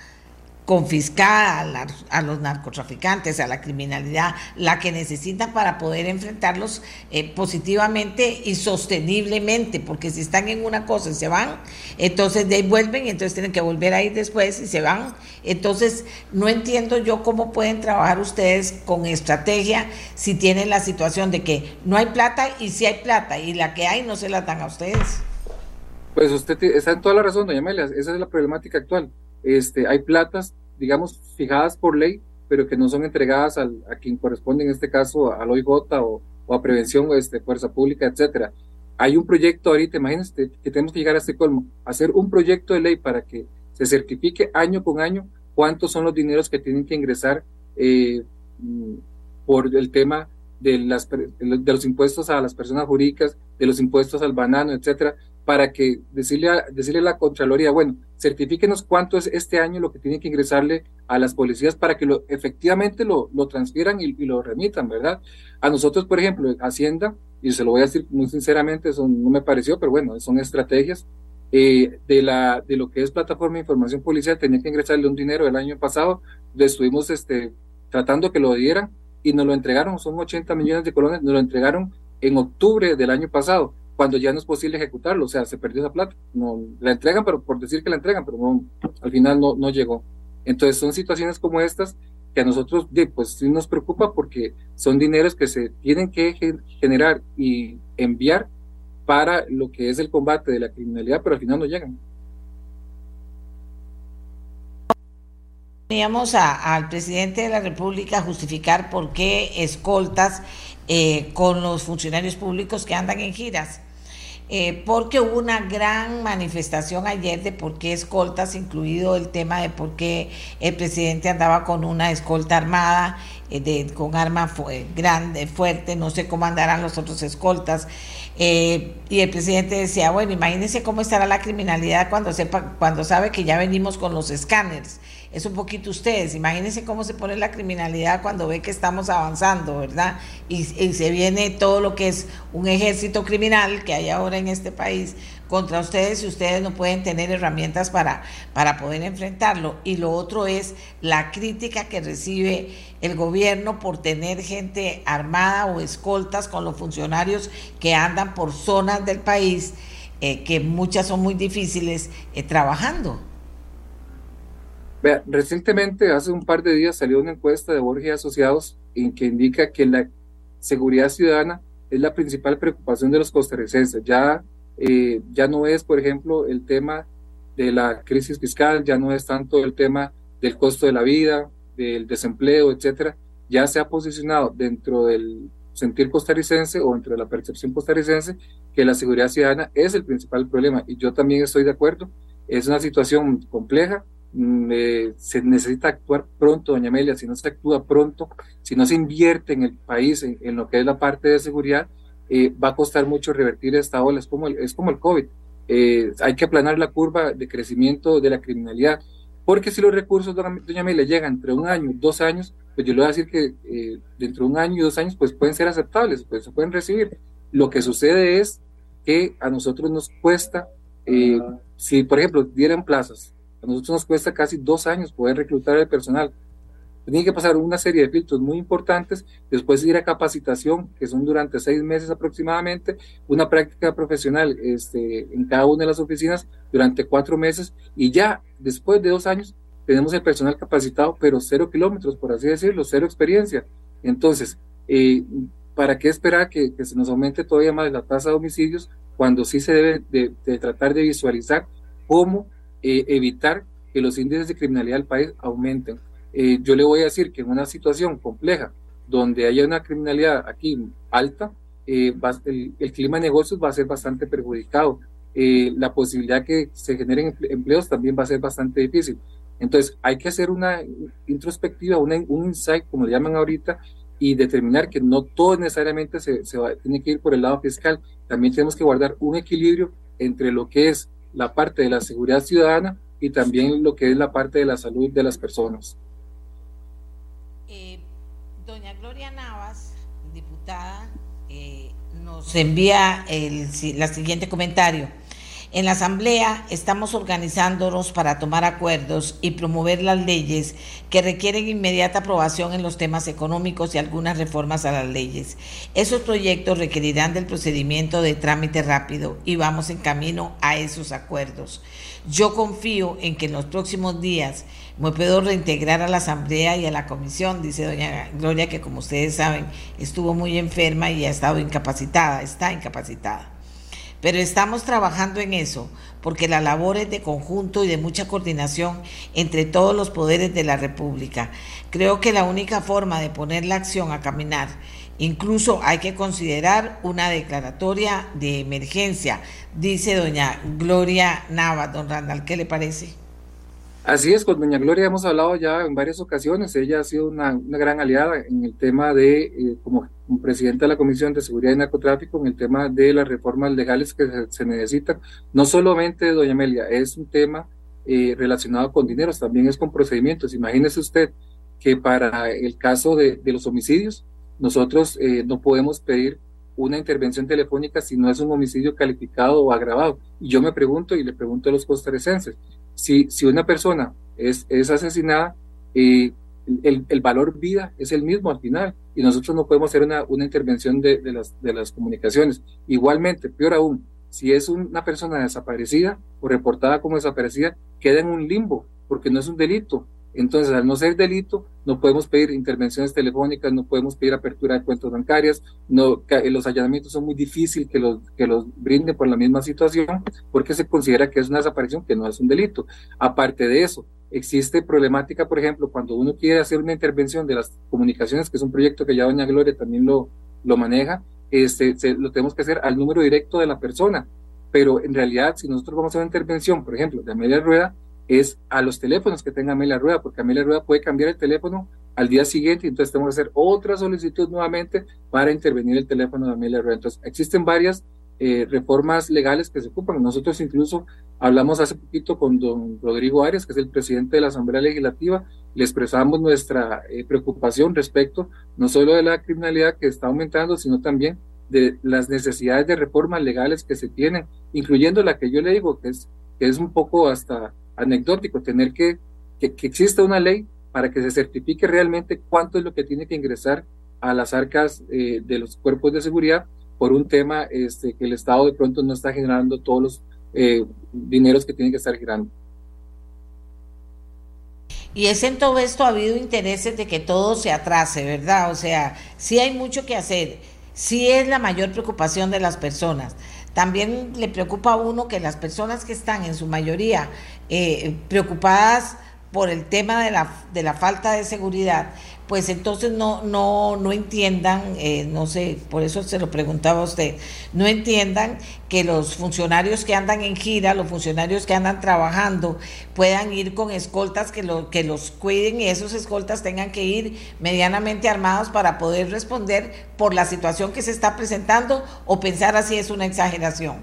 confiscada a, los narcotraficantes, a la criminalidad, la que necesitan para poder enfrentarlos eh, positivamente y sosteniblemente, porque si están en una cosa y se van, entonces de ahí vuelven y entonces tienen que volver a ir después y se van. Entonces, no entiendo yo cómo pueden trabajar ustedes con estrategia si tienen la situación de que no hay plata y si hay plata y la que hay no se la dan a ustedes. Pues usted está en toda la razón, doña Amelia, esa es la problemática actual este, hay platas, digamos, fijadas por ley, pero que no son entregadas al, a quien corresponde, en este caso, al OIJ o, o a prevención, este, fuerza pública, etcétera. Hay un proyecto ahorita, imagínense que tenemos que llegar a este colmo, hacer un proyecto de ley para que se certifique año con año cuántos son los dineros que tienen que ingresar eh, mm, por el tema de, las, de los impuestos a las personas jurídicas, de los impuestos al banano, etcétera, para que decirle a, decirle la Contraloría, bueno, certifíquenos cuánto es este año lo que tiene que ingresarle a las policías para que lo, efectivamente lo, lo transfieran y, lo remitan, ¿verdad? A nosotros, por ejemplo, Hacienda, y se lo voy a decir muy sinceramente, eso no me pareció, pero bueno, son estrategias, eh, de, la, de lo que es plataforma de información policial, tenía que ingresarle un dinero el año pasado, le estuvimos este, tratando que lo dieran y nos lo entregaron, son 80 millones de colones, nos lo entregaron en octubre del año pasado cuando ya no es posible ejecutarlo, o sea, se perdió esa plata. No, la entregan, pero por decir que la entregan, pero no, al final no, no llegó. Entonces son situaciones como estas que a nosotros pues sí nos preocupa porque son dineros que se tienen que generar y enviar para lo que es el combate de la criminalidad, pero al final no llegan. Teníamos al presidente de la República justificar por qué escoltas eh, con los funcionarios públicos que andan en giras. Eh, porque hubo una gran manifestación ayer de por qué escoltas, incluido el tema de por qué el presidente andaba con una escolta armada, eh, de, con arma grande, fuerte, no sé cómo andarán los otros escoltas. y el presidente decía, bueno, imagínense cómo estará la criminalidad cuando, sepa, cuando sabe que ya venimos con los escáneres es un poquito ustedes. Imagínense cómo se pone la criminalidad cuando ve que estamos avanzando, ¿verdad? Y, se viene todo lo que es un ejército criminal que hay ahora en este país contra ustedes y ustedes no pueden tener herramientas para, para poder enfrentarlo. Y lo otro es la crítica que recibe el gobierno por tener gente armada o escoltas con los funcionarios que andan por zonas del país, eh, que muchas son muy difíciles, eh, trabajando. Vea, recientemente, hace un par de días, salió una encuesta de Borges Asociados en que indica que la seguridad ciudadana es la principal preocupación de los costarricenses. Ya, eh, ya no es, por ejemplo, el tema de la crisis fiscal, ya no es tanto el tema del costo de la vida, del desempleo, etcétera. Ya se ha posicionado dentro del sentir costarricense o dentro de la percepción costarricense que la seguridad ciudadana es el principal problema. Y yo también estoy de acuerdo es una situación compleja, mm, eh, se necesita actuar pronto, doña Amelia, si no se actúa pronto, si no se invierte en el país en, lo que es la parte de seguridad, eh, va a costar mucho revertir esta ola, es como el, es como el COVID. Eh, hay que aplanar la curva de crecimiento de la criminalidad, porque si los recursos, doña Amelia, llegan entre un año, dos años, pues yo le voy a decir que dentro de un año y dos años, pues pueden ser aceptables, pues se pueden recibir. Lo que sucede es que a nosotros nos cuesta eh, si, por ejemplo, dieran plazas, a nosotros nos cuesta casi dos años poder reclutar el personal. Tiene que pasar una serie de filtros muy importantes, después ir a capacitación, que son durante seis meses aproximadamente, una práctica profesional este, en cada una de las oficinas durante cuatro meses, y ya después de dos años tenemos el personal capacitado, pero cero kilómetros, por así decirlo, cero experiencia. Entonces, eh, ¿para qué esperar que, se nos aumente todavía más la tasa de homicidios cuando sí se debe de, tratar de visualizar cómo eh, evitar que los índices de criminalidad del país aumenten. Eh, yo le voy a decir que en una situación compleja, donde haya una criminalidad aquí alta, eh, el, clima de negocios va a ser bastante perjudicado. la posibilidad que se generen empleos también va a ser bastante difícil. Entonces, hay que hacer una introspectiva, un insight, como le llaman ahorita, y determinar que no todo necesariamente se, se va, tiene que ir por el lado fiscal. También tenemos que guardar un equilibrio entre lo que es la parte de la seguridad ciudadana y también lo que es la parte de la salud de las personas. Doña Gloria Navas, diputada, eh, nos envía el, la siguiente comentario. En la Asamblea estamos organizándonos para tomar acuerdos y promover las leyes que requieren inmediata aprobación en los temas económicos y algunas reformas a las leyes. Esos proyectos requerirán del procedimiento de trámite rápido y vamos en camino a esos acuerdos. Yo confío en que en los próximos días me puedo reintegrar a la Asamblea y a la Comisión, dice doña Gloria, que como ustedes saben estuvo muy enferma y ha estado incapacitada, está incapacitada. Pero estamos trabajando en eso, porque la labor es de conjunto y de mucha coordinación entre todos los poderes de la República. Creo que la única forma de poner la acción a caminar, incluso hay que considerar una declaratoria de emergencia, dice doña Gloria Nava. Don Randall, ¿qué le parece? Así es, con doña Gloria hemos hablado ya en varias ocasiones, ella ha sido una, gran aliada en el tema de, eh, como, presidenta de la Comisión de Seguridad y Narcotráfico, en el tema de las reformas legales que se, necesitan. No solamente, doña Amelia, es un tema eh, relacionado con dineros, también es con procedimientos. Imagínese usted que para el caso de, los homicidios, nosotros eh, no podemos pedir una intervención telefónica si no es un homicidio calificado o agravado. Y yo me pregunto y le pregunto a los costarricenses, si, si una persona es, es asesinada, eh, el, el, valor vida es el mismo al final y nosotros no podemos hacer una, una intervención de, de, las, de las comunicaciones. Igualmente, peor aún, si es una persona desaparecida o reportada como desaparecida, queda en un limbo porque no es un delito. Entonces, al no ser delito, no podemos pedir intervenciones telefónicas, no podemos pedir apertura de cuentas bancarias, no, los allanamientos son muy difíciles que los, que los brinden por la misma situación, porque se considera que es una desaparición que no es un delito. Aparte de eso, existe problemática, por ejemplo, cuando uno quiere hacer una intervención de las comunicaciones, que es un proyecto que ya doña Gloria también lo, lo maneja, este, lo tenemos que hacer al número directo de la persona. Pero en realidad, si nosotros vamos a hacer una intervención, por ejemplo, de media rueda, es a los teléfonos que tenga Amelia Rueda, porque Amelia Rueda puede cambiar el teléfono al día siguiente, y entonces tenemos que hacer otra solicitud nuevamente para intervenir el teléfono de Amelia Rueda. Entonces, existen varias eh, reformas legales que se ocupan. Nosotros incluso hablamos hace poquito con don Rodrigo Arias, que es el presidente de la Asamblea Legislativa, le expresamos nuestra eh, preocupación respecto no solo de la criminalidad que está aumentando, sino también de las necesidades de reformas legales que se tienen, incluyendo la que yo le digo, que es, que es un poco hasta anecdótico, tener que, que, exista una ley para que se certifique realmente cuánto es lo que tiene que ingresar a las arcas eh, de los cuerpos de seguridad por un tema este, que el Estado de pronto no está generando todos los eh, dineros que tiene que estar girando. Y es en todo esto ha habido intereses de que todo se atrase, ¿verdad? O sea, sí hay mucho que hacer, sí es la mayor preocupación de las personas. También le preocupa a uno que las personas que están en su mayoría eh, preocupadas por el tema de la, de la falta de seguridad, pues entonces no, no, no entiendan, eh, no sé, por eso se lo preguntaba a usted, no entiendan que los funcionarios que andan en gira, los funcionarios que andan trabajando, puedan ir con escoltas que, lo, que los cuiden y esos escoltas tengan que ir medianamente armados para poder responder por la situación que se está presentando o pensar así es una exageración.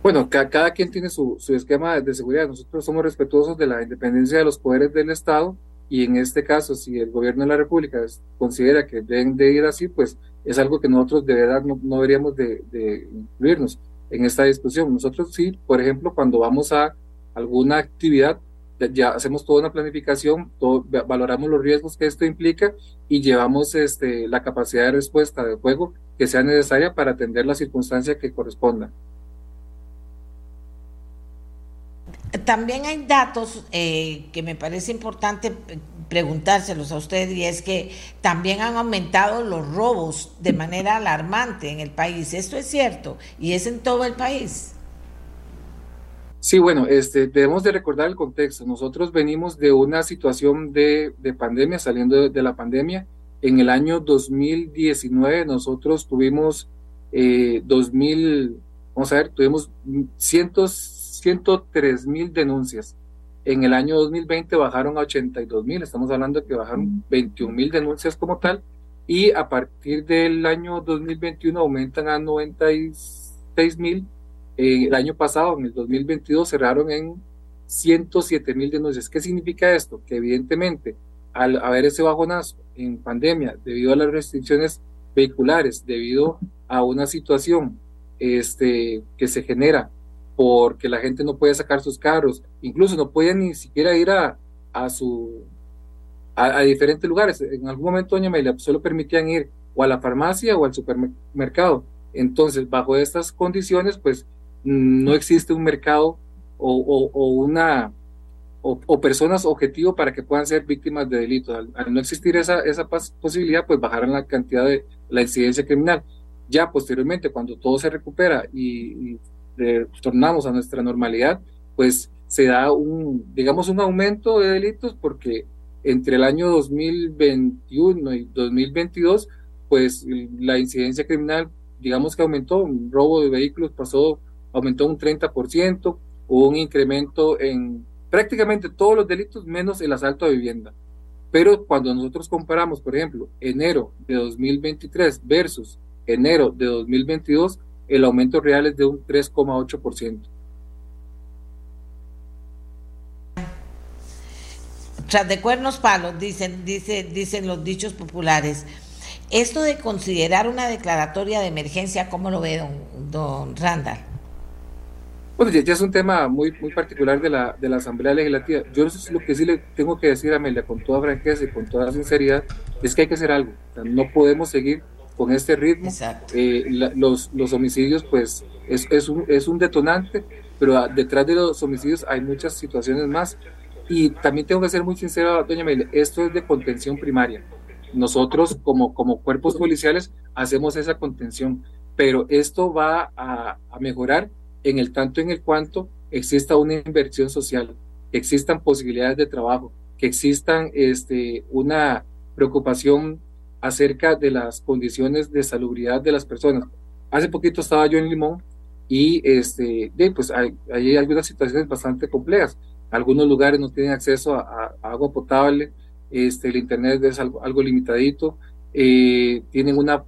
Bueno, cada, quien tiene su, su esquema de seguridad. Nosotros somos respetuosos de la independencia de los poderes del Estado y en este caso, si el gobierno de la República considera que deben de ir así, pues es algo que nosotros de verdad no, deberíamos de, incluirnos en esta discusión. Nosotros sí, por ejemplo, cuando vamos a alguna actividad, ya hacemos toda una planificación, valoramos los riesgos que esto implica y llevamos este, la capacidad de respuesta de juego que sea necesaria para atender la circunstancia que corresponda. También hay datos eh, que me parece importante preguntárselos a usted y es que también han aumentado los robos de manera alarmante en el país. ¿Esto es cierto? ¿Y es en todo el país? Sí, bueno, este, debemos de recordar el contexto. Nosotros venimos de una situación de, pandemia, saliendo de, la pandemia. En el año 2019 nosotros tuvimos eh, 2000, vamos a ver, tuvimos cientos 103 mil denuncias. En el año 2020 bajaron a 82 mil, estamos hablando de que bajaron 21 mil denuncias como tal, y a partir del año 2021 aumentan a 96 mil. Eh, el año pasado, en el 2022, cerraron en 107 mil denuncias. ¿Qué significa esto? Que evidentemente, al haber ese bajonazo en pandemia, debido a las restricciones vehiculares, debido a una situación este, que se genera porque la gente no puede sacar sus carros, incluso no puede ni siquiera ir a, a su a, diferentes lugares. En algún momento, doña Amelia, solo permitían ir o a la farmacia o al supermercado. Entonces, bajo estas condiciones, pues no existe un mercado o, o, una o, personas objetivo para que puedan ser víctimas de delitos. Al, no existir esa, esa posibilidad, pues bajarán la cantidad de la incidencia criminal. Ya posteriormente, cuando todo se recupera y, y tornamos a nuestra normalidad, pues se da un, digamos, un aumento de delitos porque entre el año 2021 y 2022, pues la incidencia criminal, digamos que aumentó, un robo de vehículos pasó, aumentó un 30%, hubo un incremento en prácticamente todos los delitos menos el asalto a vivienda. Pero cuando nosotros comparamos, por ejemplo, enero de 2023 versus enero de 2022, el aumento real es de un 3,8%. Tras de cuernos palos, dicen, dice, dicen los dichos populares. Esto de considerar una declaratoria de emergencia, ¿cómo lo ve don, don Randall? Bueno, ya, es un tema muy, muy particular de la, de la Asamblea Legislativa. Yo lo que sí le tengo que decir a Amelia con toda franqueza y con toda sinceridad es que hay que hacer algo. no podemos seguir con este ritmo. Eh, los, los homicidios, pues, es, es, un, es un detonante, pero detrás de los homicidios hay muchas situaciones más. Y también tengo que ser muy sincero, doña Mel, esto es de contención primaria. Nosotros, como, como cuerpos policiales, hacemos esa contención, pero esto va a, a mejorar en el tanto en el cuanto exista una inversión social, que existan posibilidades de trabajo, que existan este, una preocupación acerca de las condiciones de salubridad de las personas. Hace poquito estaba yo en Limón y este, pues hay, hay algunas situaciones bastante complejas. Algunos lugares no tienen acceso a, agua potable, este, el internet es algo, algo limitadito, eh, tienen una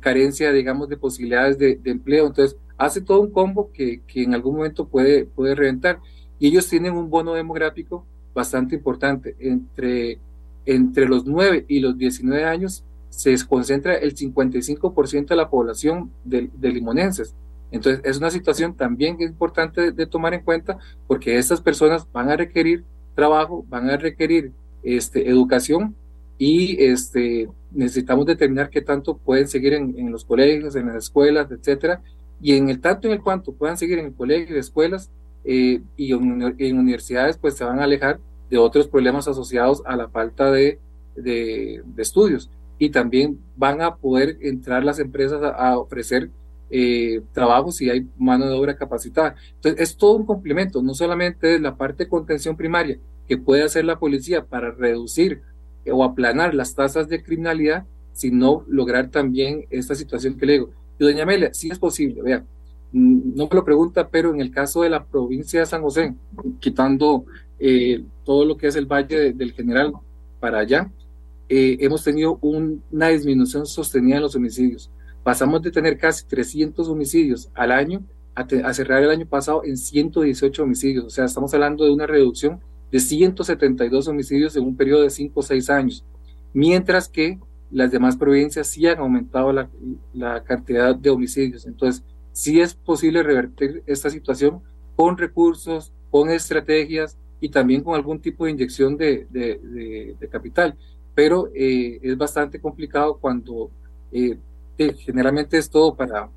carencia, digamos, de posibilidades de, empleo. Entonces, hace todo un combo que, que, en algún momento puede, puede reventar. Y ellos tienen un bono demográfico bastante importante. Entre, entre los 9 y los 19 años se concentra el 55% de la población de, limonenses. Entonces, es una situación también importante de, tomar en cuenta porque estas personas van a requerir trabajo, van a requerir este, educación y este, necesitamos determinar qué tanto pueden seguir en, los colegios, en las escuelas, etcétera. Y en el tanto en el cuanto puedan seguir en el colegio, escuelas eh, y en, universidades, pues se van a alejar de otros problemas asociados a la falta de, de estudios y también van a poder entrar las empresas a, ofrecer eh, trabajo si hay mano de obra capacitada. Entonces, es todo un complemento, no solamente la parte de contención primaria, que puede hacer la policía para reducir o aplanar las tasas de criminalidad, sino lograr también esta situación que le digo. Y doña Amelia, sí es posible, vea, mm, no me lo pregunta, pero en el caso de la provincia de San José, quitando eh, todo lo que es el Valle del General para allá, eh, hemos tenido una disminución sostenida en los homicidios. Pasamos de tener casi 300 homicidios al año a, cerrar el año pasado en 118 homicidios. O sea, estamos hablando de una reducción de 172 homicidios en un periodo de 5 o 6 años. Mientras que las demás provincias sí han aumentado la, la cantidad de homicidios. Entonces, sí es posible revertir esta situación con recursos, con estrategias y también con algún tipo de inyección de, de, de, capital. Pero eh, es bastante complicado cuando eh, generalmente es todo para,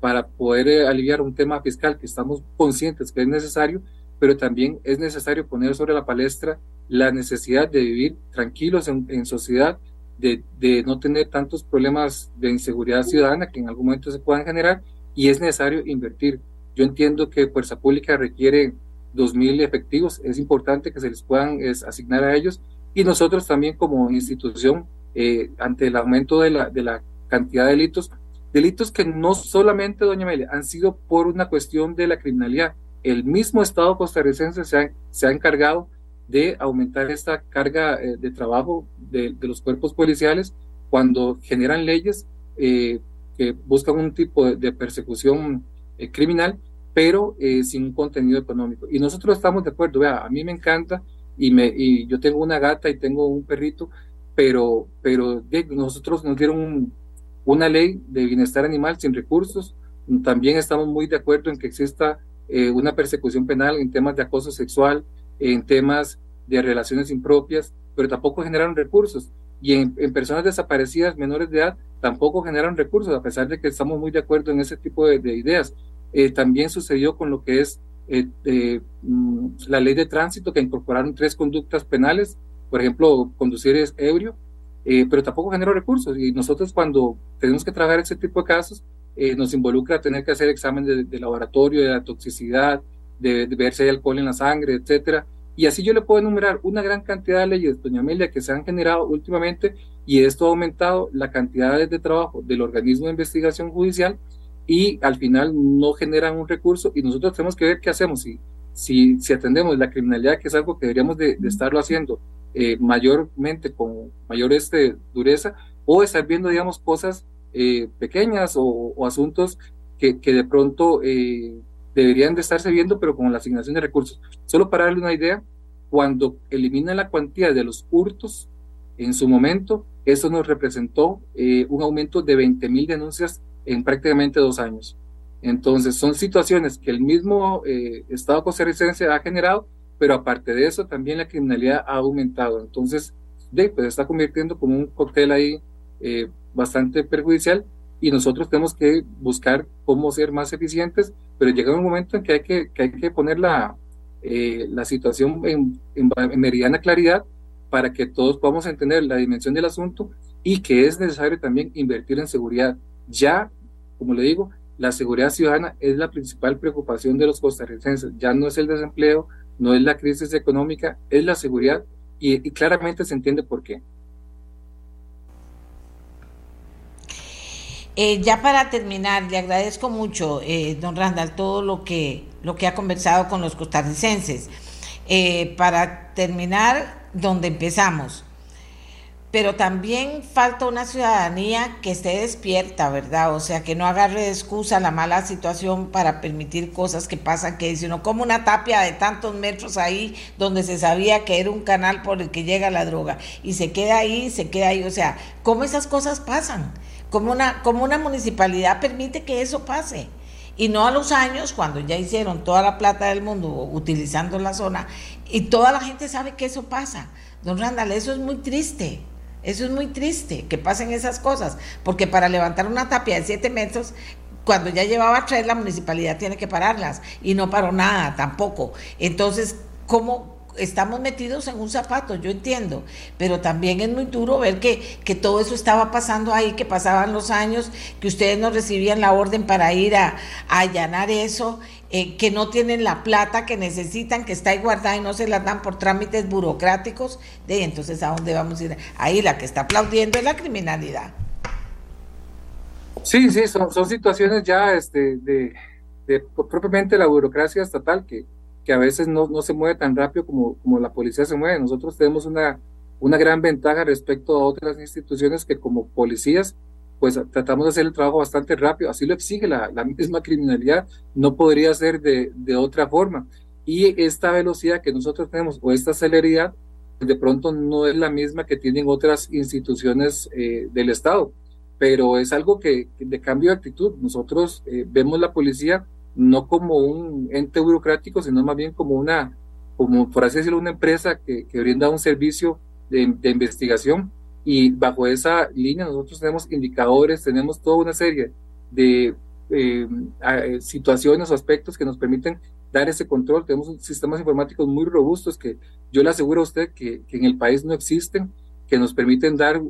para poder eh, aliviar un tema fiscal que estamos conscientes que es necesario, pero también es necesario poner sobre la palestra la necesidad de vivir tranquilos en, en sociedad, de, de, no tener tantos problemas de inseguridad ciudadana que en algún momento se puedan generar y es necesario invertir. Yo entiendo que Fuerza Pública requiere 2.000 efectivos, es importante que se les puedan es, asignar a ellos y nosotros también como institución, eh, ante el aumento de la, de la cantidad de delitos, delitos que no solamente, doña Amelia, han sido por una cuestión de la criminalidad. El mismo Estado costarricense se ha, se ha encargado de aumentar esta carga eh, de trabajo de, de, los cuerpos policiales cuando generan leyes eh, que buscan un tipo de, persecución criminal, pero sin un contenido económico. Y nosotros estamos de acuerdo, vea, a mí me encanta y, me, y yo tengo una gata y tengo un perrito, pero, pero nosotros nos dieron un, una ley de bienestar animal sin recursos. También estamos muy de acuerdo en que exista eh, una persecución penal en temas de acoso sexual, en temas de relaciones impropias, pero tampoco generaron recursos. Y en, en, personas desaparecidas menores de edad tampoco generaron recursos, a pesar de que estamos muy de acuerdo en ese tipo de, de ideas. Eh, también sucedió con lo que es eh, eh, mm, la ley de tránsito, que incorporaron tres conductas penales, por ejemplo, conducir es ebrio, eh, pero tampoco generó recursos. Y nosotros cuando tenemos que trabajar ese tipo de casos, eh, nos involucra tener que hacer examen de, de laboratorio, de la toxicidad, de, de, ver si hay alcohol en la sangre, etcétera. Y así yo le puedo enumerar una gran cantidad de leyes, doña Amelia, que se han generado últimamente y esto ha aumentado la cantidad de trabajo del organismo de investigación judicial y al final no generan un recurso y nosotros tenemos que ver qué hacemos. Si, si, si atendemos la criminalidad, que es algo que deberíamos de, de estarlo haciendo eh, mayormente con mayor este, dureza o estar viendo, digamos, cosas eh, pequeñas o, o, asuntos que, que de pronto eh, deberían de estarse viendo, pero con la asignación de recursos. Solo para darle una idea, cuando eliminan la cuantía de los hurtos, en su momento, eso nos representó eh, un aumento de 20 mil denuncias en prácticamente dos años. Entonces, son situaciones que el mismo eh, Estado costarricense ha generado pero aparte de eso también la criminalidad ha aumentado. Entonces, de, pues está convirtiendo como un cóctel ahí eh, bastante perjudicial y nosotros tenemos que buscar cómo ser más eficientes, pero llega un momento en que hay que, que hay que poner la, eh, la situación en, en, en, meridiana claridad para que todos podamos entender la dimensión del asunto y que es necesario también invertir en seguridad. Ya, como le digo, la seguridad ciudadana es la principal preocupación de los costarricenses, ya no es el desempleo, no es la crisis económica, es la seguridad y, claramente se entiende por qué. Eh, ya para terminar, le agradezco mucho, eh, don Randall, todo lo que, lo que ha conversado con los costarricenses. Eh, para terminar, donde empezamos, pero también falta una ciudadanía que esté despierta, ¿verdad? O sea, que no agarre de excusa la mala situación para permitir cosas que pasan, que sino como una tapia de tantos metros ahí donde se sabía que era un canal por el que llega la droga y se queda ahí, se queda ahí, o sea, ¿cómo esas cosas pasan? ¿Cómo una, cómo una municipalidad permite que eso pase? Y no a los años, cuando ya hicieron toda la plata del mundo utilizando la zona, y toda la gente sabe que eso pasa. Don Randall, eso es muy triste. Eso es muy triste, que pasen esas cosas, porque para levantar una tapia de 7 metros, cuando ya llevaba tres, la municipalidad tiene que pararlas, y no paró nada tampoco. Entonces, ¿cómo estamos metidos en un zapato, yo entiendo, pero también es muy duro ver que, que todo eso estaba pasando ahí, que pasaban los años, que ustedes no recibían la orden para ir a, allanar eso, eh, que no tienen la plata que necesitan, que está ahí guardada y no se la dan por trámites burocráticos, de entonces a dónde vamos a ir. Ahí la que está aplaudiendo es la criminalidad. Sí, sí, son, son situaciones ya este, de, de propiamente la burocracia estatal que, que a veces no, no se mueve tan rápido como, como la policía se mueve. Nosotros tenemos una, una gran ventaja respecto a otras instituciones que como policías pues tratamos de hacer el trabajo bastante rápido, así lo exige la, misma criminalidad, no podría ser de, otra forma. Y esta velocidad que nosotros tenemos o esta celeridad, de pronto no es la misma que tienen otras instituciones eh, del Estado, pero es algo que, de cambio de actitud. Nosotros eh, vemos la policía no como un ente burocrático, sino más bien como una, como por así decirlo, una empresa que, brinda un servicio de, investigación y bajo esa línea nosotros tenemos indicadores, tenemos toda una serie de eh, situaciones o aspectos que nos permiten dar ese control. Tenemos sistemas informáticos muy robustos que yo le aseguro a usted que, en el país no existen, que nos permiten dar,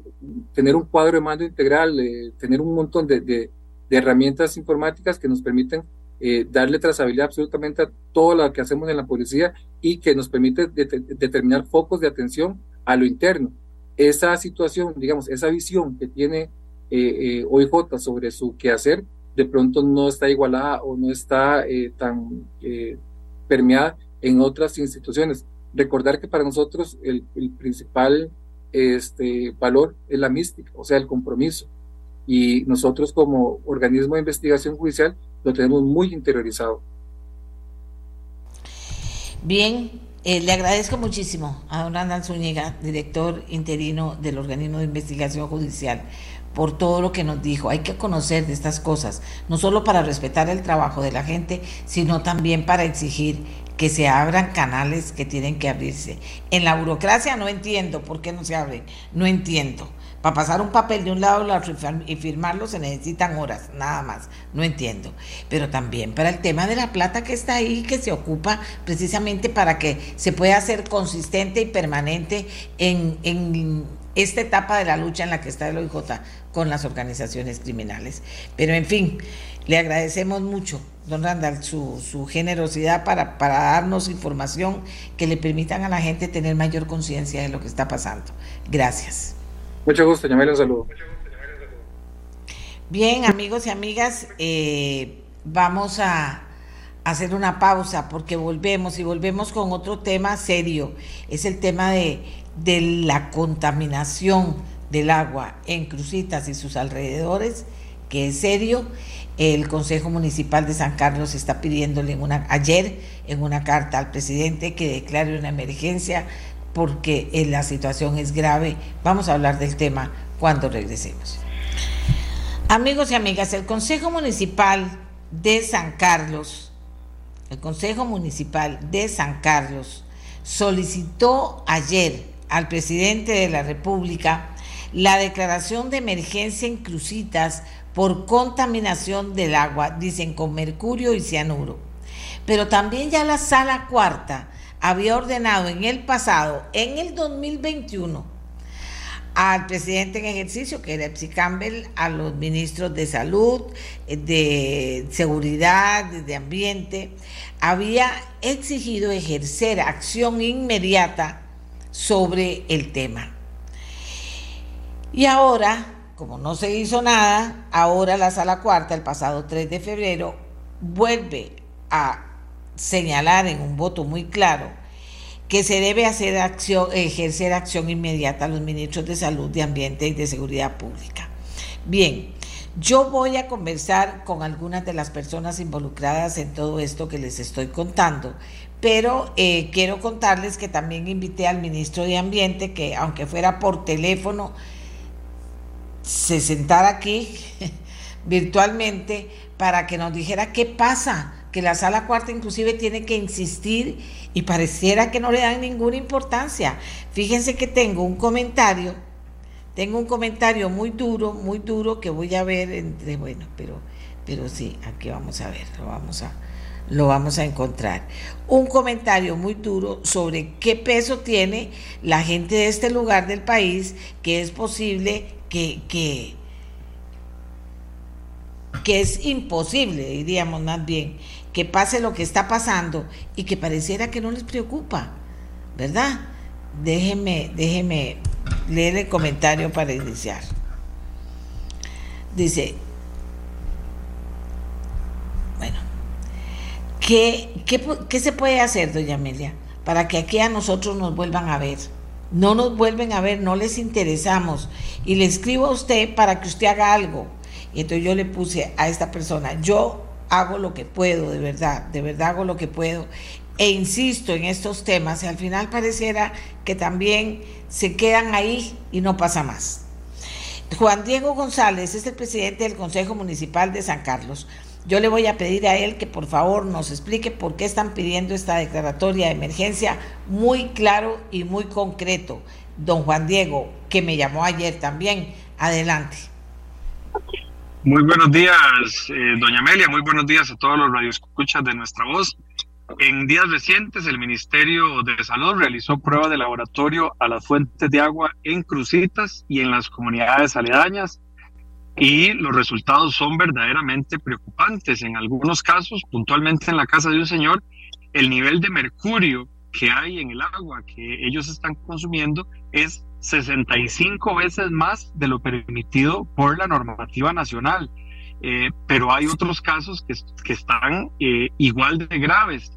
tener un cuadro de mando integral, eh, tener un montón de, de, herramientas informáticas que nos permiten eh, darle trazabilidad absolutamente a todo lo que hacemos en la policía y que nos permite de, determinar focos de atención a lo interno. Esa situación, digamos, esa visión que tiene eh, eh, OIJ sobre su quehacer, de pronto no está igualada o no está eh, tan eh, permeada en otras instituciones. Recordar que para nosotros el, el principal este, valor es la mística, o sea, el compromiso. Y nosotros como organismo de investigación judicial lo tenemos muy interiorizado. Bien, eh, le agradezco muchísimo a don Randall Zúñiga, director interino del organismo de investigación judicial, por todo lo que nos dijo. Hay que conocer de estas cosas, no solo para respetar el trabajo de la gente, sino también para exigir que se abran canales que tienen que abrirse. En la burocracia no entiendo por qué no se abren, no entiendo. Para pasar un papel de un lado y firmarlo se necesitan horas, nada más. No entiendo. Pero también para el tema de la plata que está ahí, que se ocupa precisamente para que se pueda ser consistente y permanente en, en esta etapa de la lucha en la que está el OIJ con las organizaciones criminales. Pero en fin, le agradecemos mucho, don Randall, su, su generosidad para, para darnos información que le permitan a la gente tener mayor conciencia de lo que está pasando. Gracias. Mucho gusto, Yamela, un saludo. Bien, amigos y amigas, eh, vamos a hacer una pausa porque volvemos y volvemos con otro tema serio. Es el tema de, de la contaminación del agua en Crucitas y sus alrededores, que es serio. El Consejo Municipal de San Carlos está pidiéndole una, ayer en una carta al presidente que declare una emergencia porque eh, la situación es grave. Vamos a hablar del tema cuando regresemos. Amigos y amigas, el Consejo Municipal de San Carlos, el Consejo Municipal de San Carlos solicitó ayer al presidente de la República la declaración de emergencia en Crucitas por contaminación del agua, dicen con mercurio y cianuro. Pero también ya la sala cuarta había ordenado en el pasado, en el 2021, al presidente en ejercicio, que era Epsi Campbell, a los ministros de salud, de seguridad, de ambiente, había exigido ejercer acción inmediata sobre el tema. Y ahora, como no se hizo nada, ahora la sala cuarta, el pasado 3 de febrero, vuelve a señalar en un voto muy claro que se debe hacer acción, ejercer acción inmediata a los ministros de Salud, de Ambiente y de Seguridad Pública. Bien, yo voy a conversar con algunas de las personas involucradas en todo esto que les estoy contando, pero eh, quiero contarles que también invité al ministro de Ambiente que, aunque fuera por teléfono, se sentara aquí virtualmente para que nos dijera qué pasa que la sala cuarta inclusive tiene que insistir y pareciera que no le dan ninguna importancia. Fíjense que tengo un comentario, tengo un comentario muy duro, muy duro que voy a ver entre, bueno, pero, pero sí, aquí vamos a ver, lo vamos a, lo vamos a encontrar. Un comentario muy duro sobre qué peso tiene la gente de este lugar del país, que es posible que, que, que es imposible, diríamos más bien, que pase lo que está pasando y que pareciera que no les preocupa, ¿verdad? Déjeme, déjeme leer el comentario para iniciar. Dice, bueno, ¿qué, qué, se puede hacer, doña Amelia, para que aquí a nosotros nos vuelvan a ver? No nos vuelven a ver, no les interesamos. Y le escribo a usted para que usted haga algo. Y entonces yo le puse a esta persona, yo hago lo que puedo, de verdad, de verdad hago lo que puedo. E insisto en estos temas y al final pareciera que también se quedan ahí y no pasa más. Juan Diego González es el presidente del Consejo Municipal de San Carlos. Yo le voy a pedir a él que por favor nos explique por qué están pidiendo esta declaratoria de emergencia muy claro y muy concreto. Don Juan Diego, que me llamó ayer también. Adelante. Muy buenos días, eh, doña Amelia. Muy buenos días a todos los radioescuchas de nuestra voz. En días recientes, el Ministerio de Salud realizó pruebas de laboratorio a las fuentes de agua en Crucitas y en las comunidades aledañas y los resultados son verdaderamente preocupantes. En algunos casos, puntualmente en la casa de un señor, el nivel de mercurio que hay en el agua que ellos están consumiendo es 65 veces más de lo permitido por la normativa nacional. Eh, pero hay otros casos que, que están eh, igual de graves.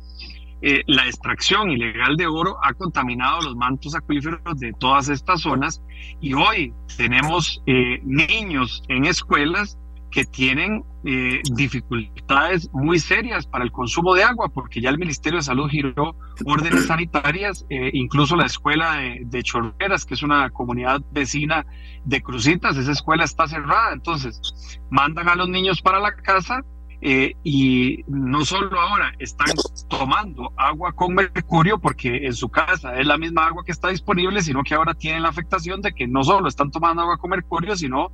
Eh, la extracción ilegal de oro ha contaminado los mantos acuíferos de todas estas zonas y hoy tenemos niños en escuelas que tienen eh, dificultades muy serias para el consumo de agua, porque ya el Ministerio de Salud giró órdenes sanitarias, eh, incluso la escuela de, de, Chorreras, que es una comunidad vecina de Crucitas, esa escuela está cerrada, entonces mandan a los niños para la casa eh, y no solo ahora están tomando agua con mercurio porque en su casa es la misma agua que está disponible, sino que ahora tienen la afectación de que no solo están tomando agua con mercurio, sino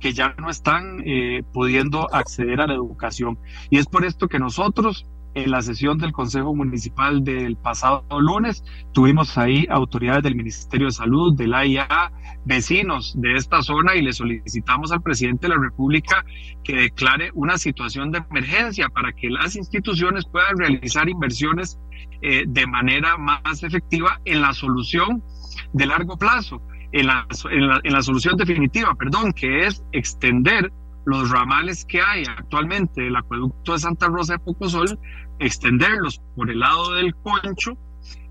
que ya no están eh, pudiendo acceder a la educación. Y es por esto que nosotros en la sesión del Consejo Municipal del pasado lunes tuvimos ahí autoridades del Ministerio de Salud, del AIA, vecinos de esta zona y le solicitamos al presidente de la República que declare una situación de emergencia para que las instituciones puedan realizar inversiones eh, de manera más efectiva en la solución de largo plazo en la, en la, solución definitiva, perdón, que es extender los ramales que hay actualmente del acueducto de Santa Rosa de Pocosol, extenderlos por el lado del Concho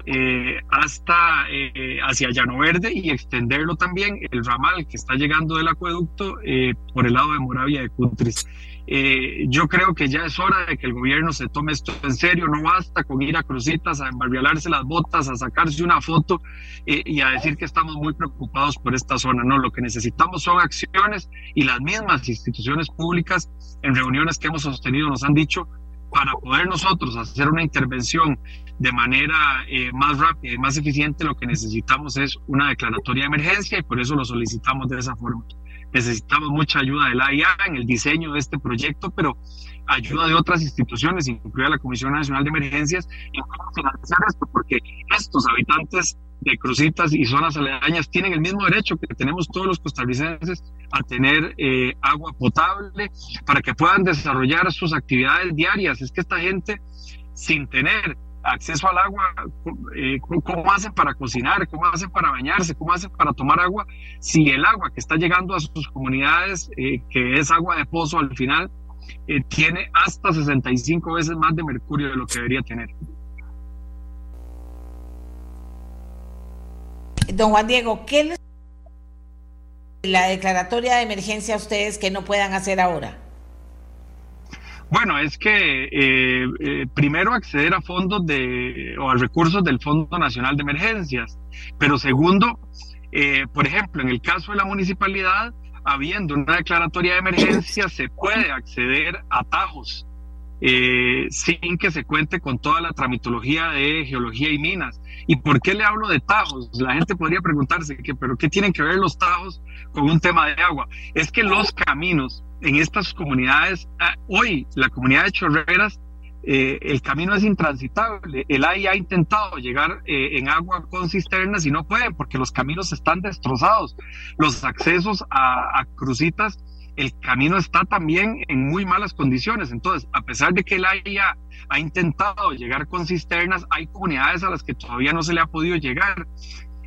eh, hasta eh, hacia Llano Verde y extenderlo también el ramal que está llegando del acueducto eh, por el lado de Moravia de Cutris. Eh, yo creo que ya es hora de que el gobierno se tome esto en serio, no basta con ir a crucitas, a embarrialarse las botas, a sacarse una foto eh, y a decir que estamos muy preocupados por esta zona. No, lo que necesitamos son acciones y las mismas instituciones públicas en reuniones que hemos sostenido nos han dicho para poder nosotros hacer una intervención de manera eh, más rápida y más eficiente, lo que necesitamos es una declaratoria de emergencia y por eso lo solicitamos de esa forma necesitamos mucha ayuda de la AIA en el diseño de este proyecto, pero ayuda de otras instituciones, incluida la Comisión Nacional de Emergencias, en cómo financiar esto, porque estos habitantes de Crucitas y zonas aledañas tienen el mismo derecho que tenemos todos los costarricenses a tener eh, agua potable para que puedan desarrollar sus actividades diarias. Es que esta gente, sin tener acceso al agua, eh, cómo hacen para cocinar, cómo hacen para bañarse, cómo hacen para tomar agua, si el agua que está llegando a sus comunidades, eh, que es agua de pozo al final, eh, tiene hasta 65 veces más de mercurio de lo que debería tener. Don Juan Diego, ¿qué les la declaratoria de emergencia a ustedes que no puedan hacer ahora? Bueno, es que eh, eh, primero acceder a fondos de, o a recursos del Fondo Nacional de Emergencias, pero segundo, eh, por ejemplo, en el caso de la municipalidad, habiendo una declaratoria de emergencia, se puede acceder a atajos sin que se cuente con toda la tramitología de geología y minas. ¿Y por qué le hablo de tajos? La gente podría preguntarse, que, ¿pero qué tienen que ver los tajos con un tema de agua? Es que los caminos en estas comunidades, ah, hoy la comunidad de Chorreras eh, el camino es intransitable. El AI ha intentado llegar eh, en agua con cisternas y no puede porque los caminos están destrozados. Los accesos a, a crucitas, el camino está también en muy malas condiciones. Entonces, a pesar de que el AI ha, ha intentado llegar con cisternas, hay comunidades a las que todavía no se le ha podido llegar.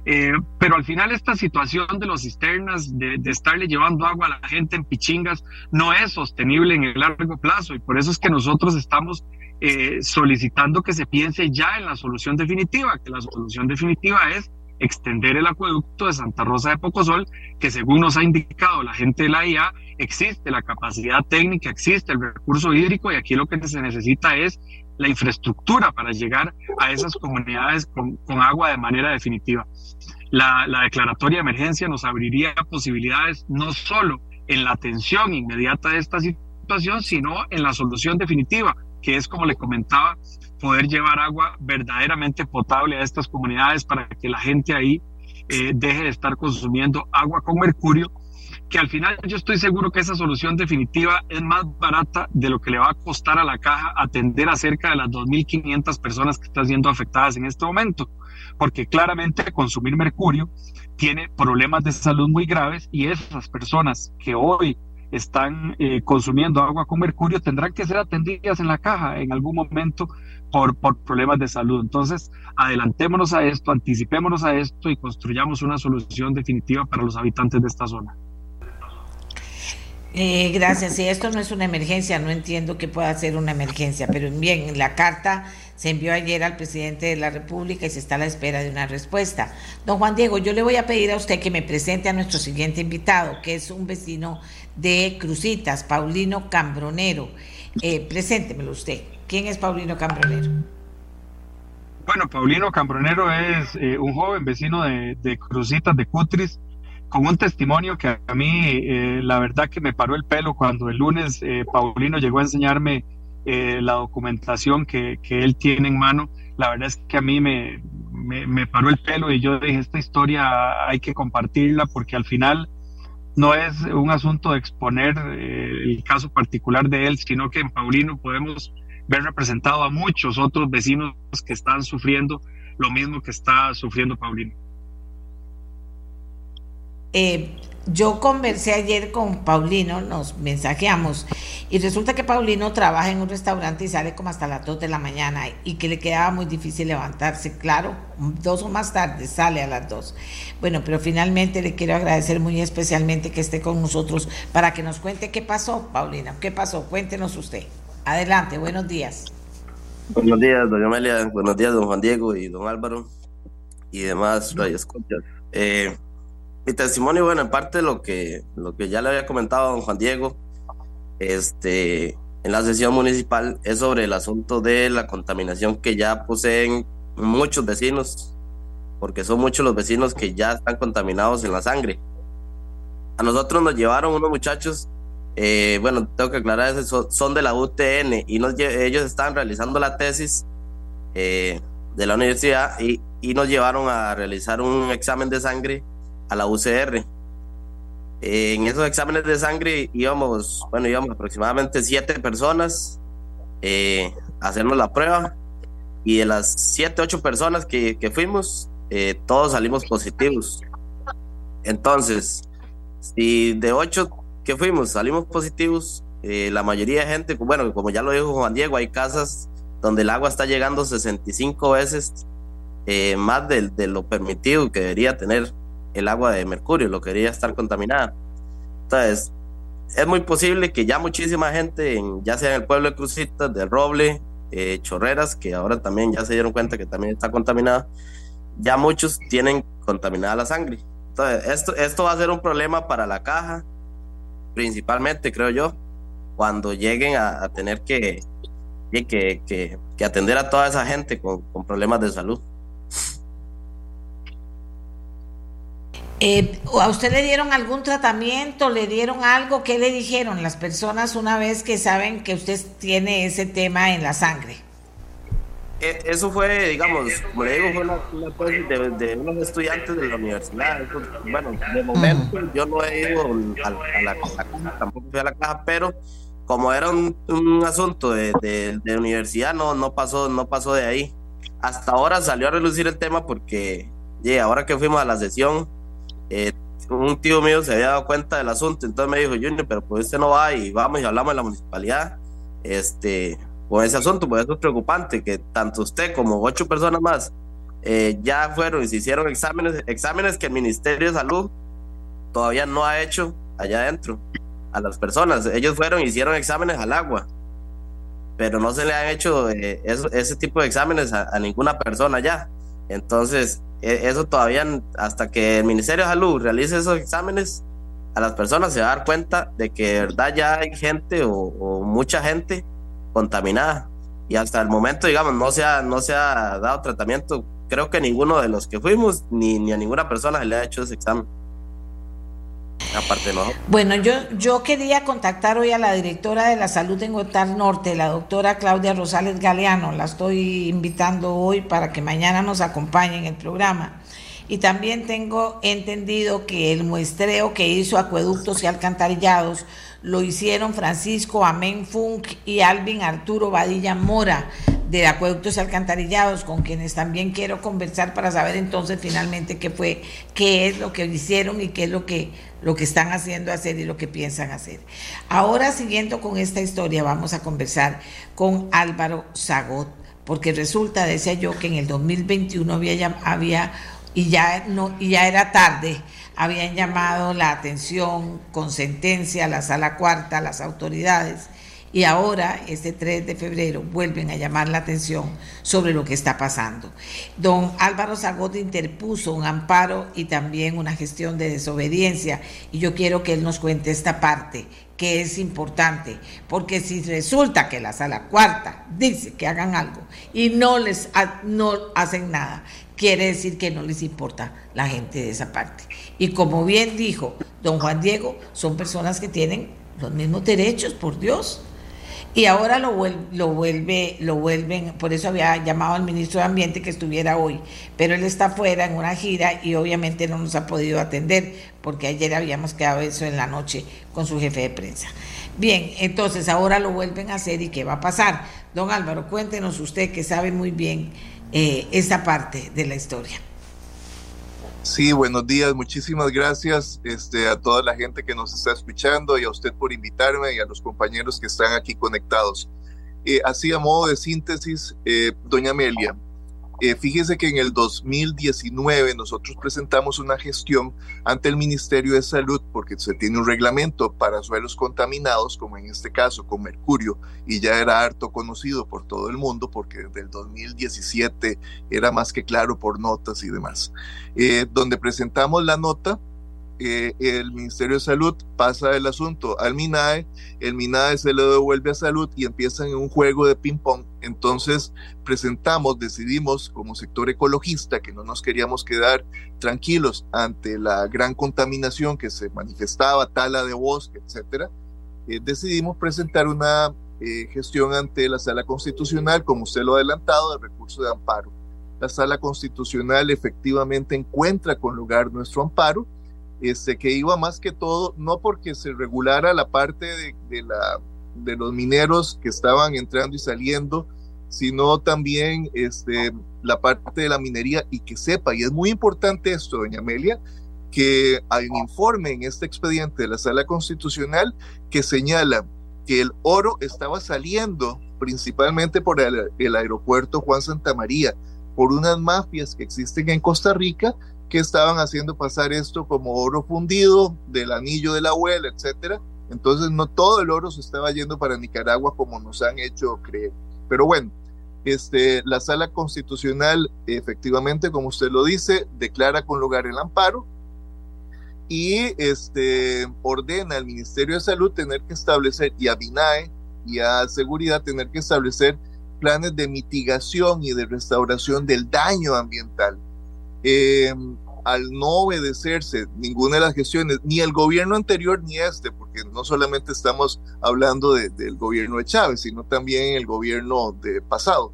Eh, pero al final esta situación de los cisternas, de, estarle llevando agua a la gente en pichingas, no es sostenible en el largo plazo. Y por eso es que nosotros estamos eh, solicitando que se piense ya en la solución definitiva, que la solución definitiva es extender el acueducto de Santa Rosa de Pocosol, que según nos ha indicado la gente de la IA, existe la capacidad técnica, existe el recurso hídrico y aquí lo que se necesita es la infraestructura para llegar a esas comunidades con, agua de manera definitiva. La, la, declaratoria de emergencia nos abriría posibilidades no solo en la atención inmediata de esta situación, sino en la solución definitiva, que es, como le comentaba, poder llevar agua verdaderamente potable a estas comunidades para que la gente ahí eh, deje de estar consumiendo agua con mercurio que al final yo estoy seguro que esa solución definitiva es más barata de lo que le va a costar a la caja atender a cerca de las 2.500 personas que están siendo afectadas en este momento, porque claramente consumir mercurio tiene problemas de salud muy graves y esas personas que hoy están eh, consumiendo agua con mercurio tendrán que ser atendidas en la caja en algún momento por, por problemas de salud. Entonces, adelantémonos a esto, anticipémonos a esto y construyamos una solución definitiva para los habitantes de esta zona. Eh, gracias. Si esto no es una emergencia, no entiendo que pueda ser una emergencia, pero bien, la carta se envió ayer al presidente de la República y se está a la espera de una respuesta. Don Juan Diego, yo le voy a pedir a usted que me presente a nuestro siguiente invitado, que es un vecino de Crucitas, Paulino Cambronero. Eh, preséntemelo usted. ¿Quién es Paulino Cambronero? Bueno, Paulino Cambronero es eh, un joven vecino de, de Crucitas, de Cutris, con un testimonio que a mí eh, la verdad que me paró el pelo cuando el lunes eh, Paulino llegó a enseñarme eh, la documentación que, que, él tiene en mano. La verdad es que a mí me, me, me, paró el pelo y yo dije, esta historia hay que compartirla porque al final no es un asunto de exponer el caso particular de él, sino que en Paulino podemos ver representado a muchos otros vecinos que están sufriendo lo mismo que está sufriendo Paulino. Eh, yo conversé ayer con Paulino, nos mensajeamos, y resulta que Paulino trabaja en un restaurante y sale como hasta las 2 de la mañana y que le quedaba muy difícil levantarse, claro, dos o más tarde sale a las 2. Bueno, pero finalmente le quiero agradecer muy especialmente que esté con nosotros para que nos cuente qué pasó, Paulina, qué pasó, cuéntenos usted. Adelante, buenos días. Buenos días, doña Amelia, buenos días, don Juan Diego y don Álvaro y demás radio escuchas. Eh, mi testimonio, bueno, en parte lo que, lo que ya le había comentado a don Juan Diego, este, en la sesión municipal es sobre el asunto de la contaminación que ya poseen muchos vecinos, porque son muchos los vecinos que ya están contaminados en la sangre. A nosotros nos llevaron unos muchachos, eh, bueno, tengo que aclarar eso, son de la UTN y ellos estaban realizando la tesis eh, de la universidad y nos llevaron a realizar un examen de sangre a la UCR. En esos exámenes de sangre íbamos, bueno, íbamos aproximadamente siete personas eh, a hacernos la prueba y de las siete, ocho personas que, que fuimos, eh, todos salimos positivos. Entonces, si de ocho que fuimos salimos positivos, eh, la mayoría de gente, bueno, como ya lo dijo Juan Diego, hay casas donde el agua está llegando 65 veces más de, de, lo permitido que debería tener el agua de mercurio, lo quería estar contaminada. Entonces, es muy posible que ya muchísima gente, en, ya sea en el pueblo de Crucitas, de Roble, eh, Chorreras, que ahora también ya se dieron cuenta que también está contaminada, ya muchos tienen contaminada la sangre. Entonces, esto, esto va a ser un problema para la caja, principalmente, creo yo, cuando lleguen a, tener que, que, que, que, atender a toda esa gente con, con problemas de salud. Eh, ¿A usted le dieron algún tratamiento? ¿Le dieron algo? ¿Qué le dijeron las personas una vez que saben que usted tiene ese tema en la sangre? Eh, eso fue, digamos, como le digo, fue una, una de, de, unos estudiantes de la universidad. bueno, de momento yo no he ido a, a, la, caja, tampoco fui a la caja, pero como era un, asunto de, de, universidad, no, no, pasó, no pasó de ahí. Hasta ahora salió a relucir el tema porque, yeah, ahora que fuimos a la sesión, eh, un tío mío se había dado cuenta del asunto, entonces me dijo, Junior, pero pues usted no va y vamos y hablamos en la municipalidad este, con ese asunto, pues eso es preocupante, que tanto usted como ocho personas más eh, ya fueron y se hicieron exámenes, exámenes que el Ministerio de Salud todavía no ha hecho allá adentro a las personas. Ellos fueron y hicieron exámenes al agua, pero no se le han hecho eh, ese tipo de exámenes a, ninguna persona ya. Entonces, e, eso todavía, hasta que el Ministerio de Salud realice esos exámenes, a las personas se va a dar cuenta de que de verdad ya hay gente o, mucha gente contaminada. Y hasta el momento, digamos, no se ha, no se ha dado tratamiento. Creo que ninguno de los que fuimos, ni, ni a ninguna persona se le ha hecho ese examen. Bueno, yo, yo quería contactar hoy a la directora de la salud en Huetar Norte, la doctora Claudia Rosales Galeano. La estoy invitando hoy para que mañana nos acompañe en el programa. Y también tengo entendido que el muestreo que hizo Acueductos y Alcantarillados lo hicieron Francisco Amén Funk y Alvin Arturo Badilla Mora de Acueductos y Alcantarillados, con quienes también quiero conversar para saber entonces finalmente qué fue, qué es lo que hicieron y qué es lo que, lo que están haciendo hacer y lo que piensan hacer. Ahora, siguiendo con esta historia, vamos a conversar con Álvaro Zagot, porque resulta, decía yo, que en el 2021 había, había y ya, no, y ya era tarde, habían llamado la atención con sentencia a la sala cuarta, las autoridades, y ahora, este 3 de febrero, vuelven a llamar la atención sobre lo que está pasando. Don Álvaro Zagot interpuso un amparo y también una gestión de desobediencia, y yo quiero que él nos cuente esta parte que es importante, porque si resulta que la sala cuarta dice que hagan algo y no les no hacen nada, quiere decir que no les importa la gente de esa parte. Y como bien dijo don Juan Diego, son personas que tienen los mismos derechos, por Dios. Y ahora lo, vuelve, lo, vuelve, lo vuelven, por eso había llamado al ministro de Ambiente que estuviera hoy, pero él está fuera en una gira y obviamente no nos ha podido atender porque ayer habíamos quedado eso en la noche con su jefe de prensa. Bien, entonces ahora lo vuelven a hacer y ¿qué va a pasar? Don Álvaro, cuéntenos usted que sabe muy bien eh, esta parte de la historia. Sí, buenos días, muchísimas gracias este, a toda la gente que nos está escuchando y a usted por invitarme y a los compañeros que están aquí conectados. Eh, así a modo de síntesis, eh, doña Amelia, eh, fíjese que en el 2019 nosotros presentamos una gestión ante el Ministerio de Salud porque se tiene un reglamento para suelos contaminados, como en este caso con mercurio, y ya era harto conocido por todo el mundo porque desde el 2017 era más que claro por notas y demás. Eh, donde presentamos la nota eh, el Ministerio de Salud pasa el asunto al MINAE, el MINAE se le devuelve a Salud y empiezan en un juego de ping-pong. Entonces presentamos, decidimos como sector ecologista que no nos queríamos quedar tranquilos ante la gran contaminación que se manifestaba, tala de bosque, etcétera. Eh, decidimos presentar una eh, gestión ante la Sala Constitucional, como usted lo ha adelantado, de recurso de amparo. La Sala Constitucional efectivamente encuentra con lugar nuestro amparo este, que iba más que todo, no porque se regulara la parte de, la, de los mineros que estaban entrando y saliendo, sino también este, la parte de la minería y que sepa, y es muy importante esto, doña Amelia, que hay un informe en este expediente de la Sala Constitucional que señala que el oro estaba saliendo principalmente por el, el aeropuerto Juan Santa María, por unas mafias que existen en Costa Rica que estaban haciendo pasar esto como oro fundido del anillo de la abuela, etcétera. Entonces no todo el oro se estaba yendo para Nicaragua como nos han hecho creer. Pero bueno, este, la sala constitucional efectivamente, como usted lo dice, declara con lugar el amparo y este, ordena al Ministerio de Salud tener que establecer, y a BINAE y a Seguridad tener que establecer planes de mitigación y de restauración del daño ambiental eh, al no obedecerse ninguna de las gestiones, ni el gobierno anterior ni este, porque no solamente estamos hablando del gobierno de Chávez, sino también el gobierno de pasado.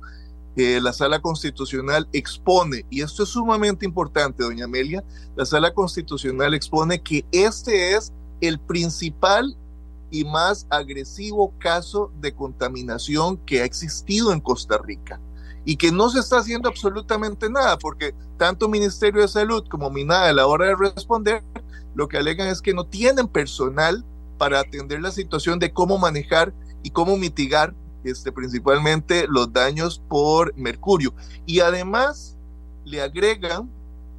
Eh, la sala constitucional expone, y esto es sumamente importante, doña Amelia, la sala constitucional expone que este es el principal y más agresivo caso de contaminación que ha existido en Costa Rica y que no se está haciendo absolutamente nada, porque tanto Ministerio de Salud como MINADA a la hora de responder, lo que alegan es que no tienen personal para atender la situación de cómo manejar y cómo mitigar este, principalmente los daños por mercurio. Y además le agregan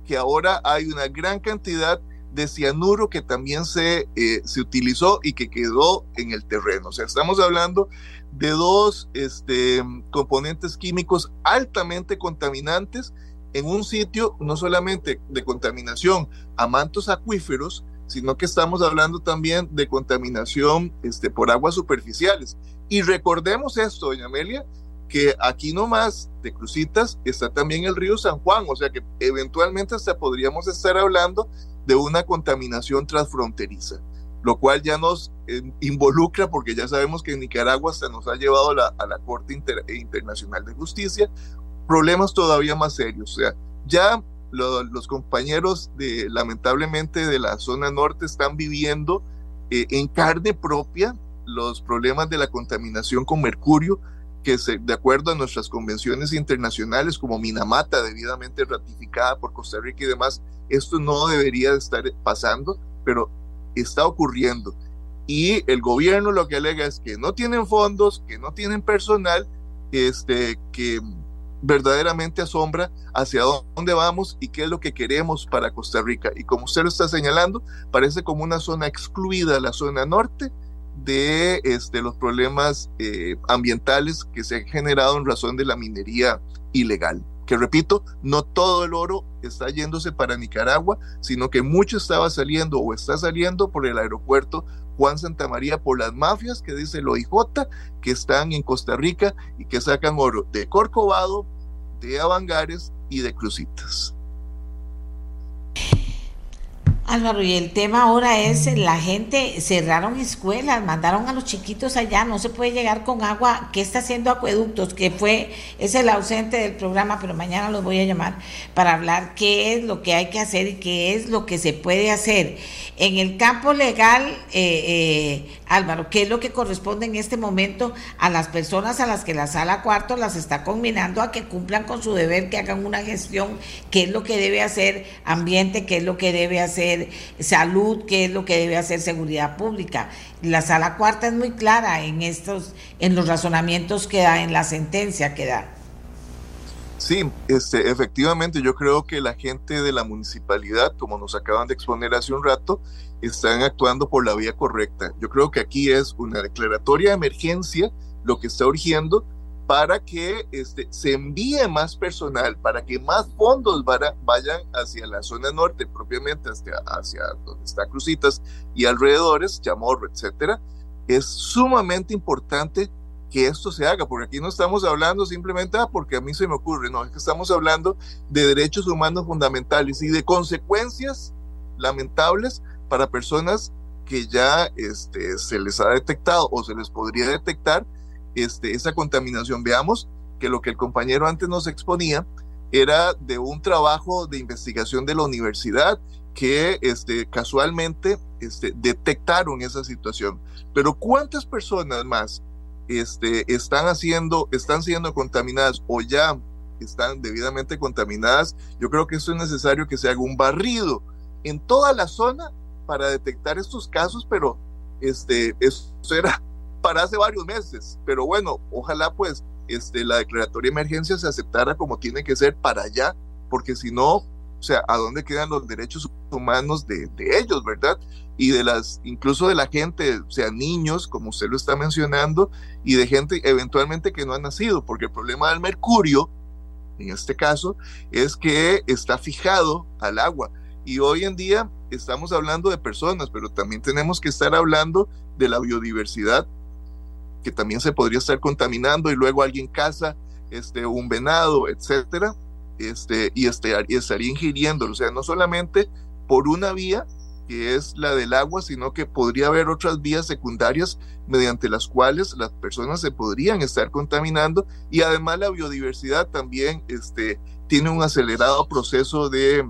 que ahora hay una gran cantidad de cianuro que también se, eh, se utilizó y que quedó en el terreno. O sea, estamos hablando de dos este, componentes químicos altamente contaminantes en un sitio no solamente de contaminación a mantos acuíferos, sino que estamos hablando también de contaminación este, por aguas superficiales. Y recordemos esto, doña Amelia, que aquí nomás de Crucitas está también el río San Juan, o sea que eventualmente hasta podríamos estar hablando de una contaminación transfronteriza, lo cual ya nos eh, involucra porque ya sabemos que Nicaragua se nos ha llevado a la Corte Internacional de Justicia problemas todavía más serios, o sea, ya los compañeros de lamentablemente de la zona norte están viviendo eh, en carne propia los problemas de la contaminación con mercurio que se, de acuerdo a nuestras convenciones internacionales como Minamata, debidamente ratificada por Costa Rica y demás, esto no debería de estar pasando, pero está ocurriendo. Y el gobierno lo que alega es que no tienen fondos, que no tienen personal, este, que verdaderamente asombra hacia dónde vamos y qué es lo que queremos para Costa Rica. Y como usted lo está señalando, parece como una zona excluida, la zona norte, de este, los problemas eh, ambientales que se han generado en razón de la minería ilegal. Que repito, no todo el oro está yéndose para Nicaragua, sino que mucho estaba saliendo o está saliendo por el aeropuerto Juan Santa María por las mafias que dice el OIJ, que están en Costa Rica y que sacan oro de Corcovado, de Avangares y de Crucitas. Álvaro, y el tema ahora es la gente cerraron escuelas, mandaron a los chiquitos allá, no se puede llegar con agua. ¿Qué está haciendo Acueductos? Que fue, es el ausente del programa, pero mañana los voy a llamar para hablar qué es lo que hay que hacer y qué es lo que se puede hacer. En el campo legal, eh, eh, Álvaro, ¿qué es lo que corresponde en este momento a las personas a las que la sala cuarto las está combinando a que cumplan con su deber, que hagan una gestión, qué es lo que debe hacer ambiente, qué es lo que debe hacer salud, qué es lo que debe hacer seguridad pública? La sala cuarta es muy clara en estos, en los razonamientos que da, en la sentencia que da. Sí, este, efectivamente, yo creo que la gente de la municipalidad, como nos acaban de exponer hace un rato, están actuando por la vía correcta. Yo creo que aquí es una declaratoria de emergencia lo que está urgiendo para que este, se envíe más personal, para que más fondos vayan hacia la zona norte, propiamente hacia, hacia donde está Crucitas y alrededores, Chamorro, etcétera. Es sumamente importante que esto se haga, porque aquí no estamos hablando simplemente ah, porque a mí se me ocurre, no, es que estamos hablando de derechos humanos fundamentales y de consecuencias lamentables para personas que ya este, se les ha detectado o se les podría detectar este, esa contaminación. Veamos que lo que el compañero antes nos exponía era de un trabajo de investigación de la universidad que este, casualmente este, detectaron esa situación. Pero ¿cuántas personas más este, están haciendo, están siendo contaminadas o ya están debidamente contaminadas? Yo creo que eso es necesario que se haga un barrido en toda la zona para detectar estos casos, pero este, eso era para hace varios meses. Pero bueno, ojalá pues este, la declaratoria de emergencia se aceptara como tiene que ser para allá, porque si no, o sea, ¿a dónde quedan los derechos humanos de, de ellos, verdad? Y de las, incluso de la gente, o sea, niños, como usted lo está mencionando, y de gente eventualmente que no ha nacido, porque el problema del mercurio, en este caso, es que está fijado al agua. Y hoy en día estamos hablando de personas, pero también tenemos que estar hablando de la biodiversidad que también se podría estar contaminando y luego alguien caza este, un venado, etcétera, este, y, este, y estaría ingiriéndolo. O sea, no solamente por una vía, que es la del agua, sino que podría haber otras vías secundarias mediante las cuales las personas se podrían estar contaminando y además la biodiversidad también este, tiene un acelerado proceso de,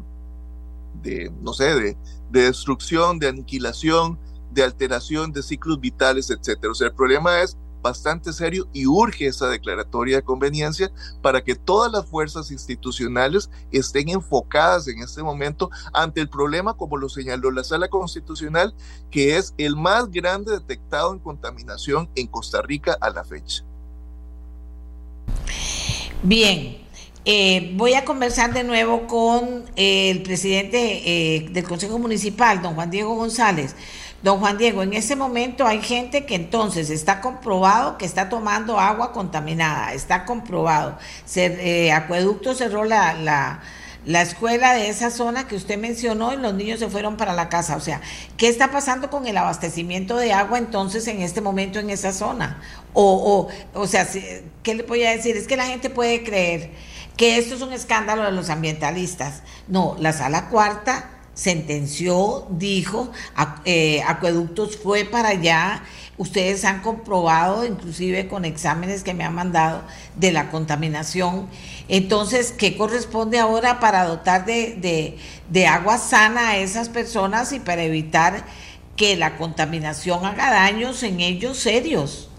de no sé, de, de destrucción, de aniquilación, de alteración de ciclos vitales, etcétera. O sea, el problema es bastante serio y urge esa declaratoria de conveniencia para que todas las fuerzas institucionales estén enfocadas en este momento ante el problema, como lo señaló la Sala Constitucional, que es el más grande detectado en contaminación en Costa Rica a la fecha. Bien, eh, voy a conversar de nuevo con eh, el presidente eh, del Consejo Municipal, don Juan Diego González. Don Juan Diego, en ese momento hay gente que entonces está comprobado que está tomando agua contaminada, está comprobado. Se, Acueducto cerró la, la, la, escuela de esa zona que usted mencionó y los niños se fueron para la casa. O sea, ¿qué está pasando con el abastecimiento de agua entonces en este momento en esa zona? O, o, o sea, ¿qué le voy a decir? Es que la gente puede creer que esto es un escándalo de los ambientalistas. No, la sala cuarta sentenció, dijo, eh, Acueductos fue para allá, ustedes han comprobado, inclusive con exámenes que me han mandado, de la contaminación. Entonces, ¿qué corresponde ahora para dotar de, de agua sana a esas personas y para evitar que la contaminación haga daños en ellos serios?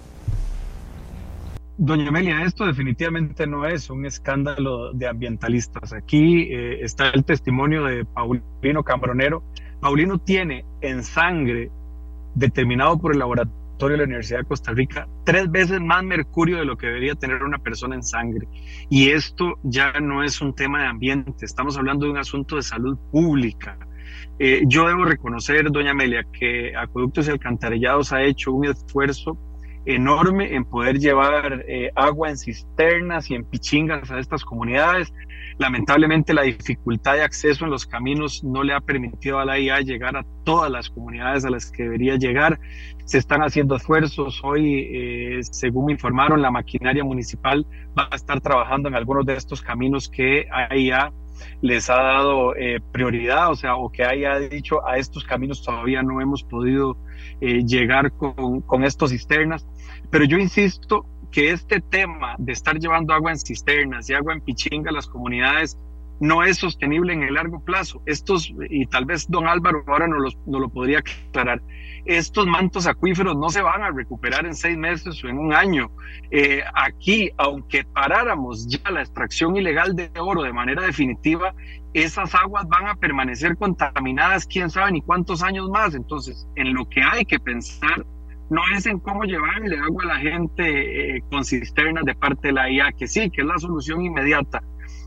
Doña Amelia, esto definitivamente no es un escándalo de ambientalistas. Aquí eh, está el testimonio de Paulino Cambronero. Paulino tiene en sangre, determinado por el laboratorio de la Universidad de Costa Rica, tres veces más mercurio de lo que debería tener una persona en sangre. Y esto ya no es un tema de ambiente, estamos hablando de un asunto de salud pública. Eh, yo debo reconocer, doña Amelia, que Acueductos y Alcantarillados ha hecho un esfuerzo enorme en poder llevar eh, agua en cisternas y en pichingas a estas comunidades. Lamentablemente la dificultad de acceso en los caminos no le ha permitido a la IA llegar a todas las comunidades a las que debería llegar. Se están haciendo esfuerzos. Hoy, eh, según me informaron, la maquinaria municipal va a estar trabajando en algunos de estos caminos que AIA les ha dado eh, prioridad, o sea, o que haya dicho a estos caminos todavía no hemos podido llegar con, con estos cisternas. Pero yo insisto que este tema de estar llevando agua en cisternas y agua en pichinga a las comunidades no es sostenible en el largo plazo. Estos, y tal vez don Álvaro ahora no, lo podría aclarar, estos mantos acuíferos no se van a recuperar en seis meses o en un año. Eh, aquí, aunque paráramos ya la extracción ilegal de oro de manera definitiva, esas aguas van a permanecer contaminadas quién sabe ni cuántos años más. Entonces, en lo que hay que pensar no es en cómo llevarle agua a la gente eh, con cisternas de parte de la IA, que sí, que es la solución inmediata,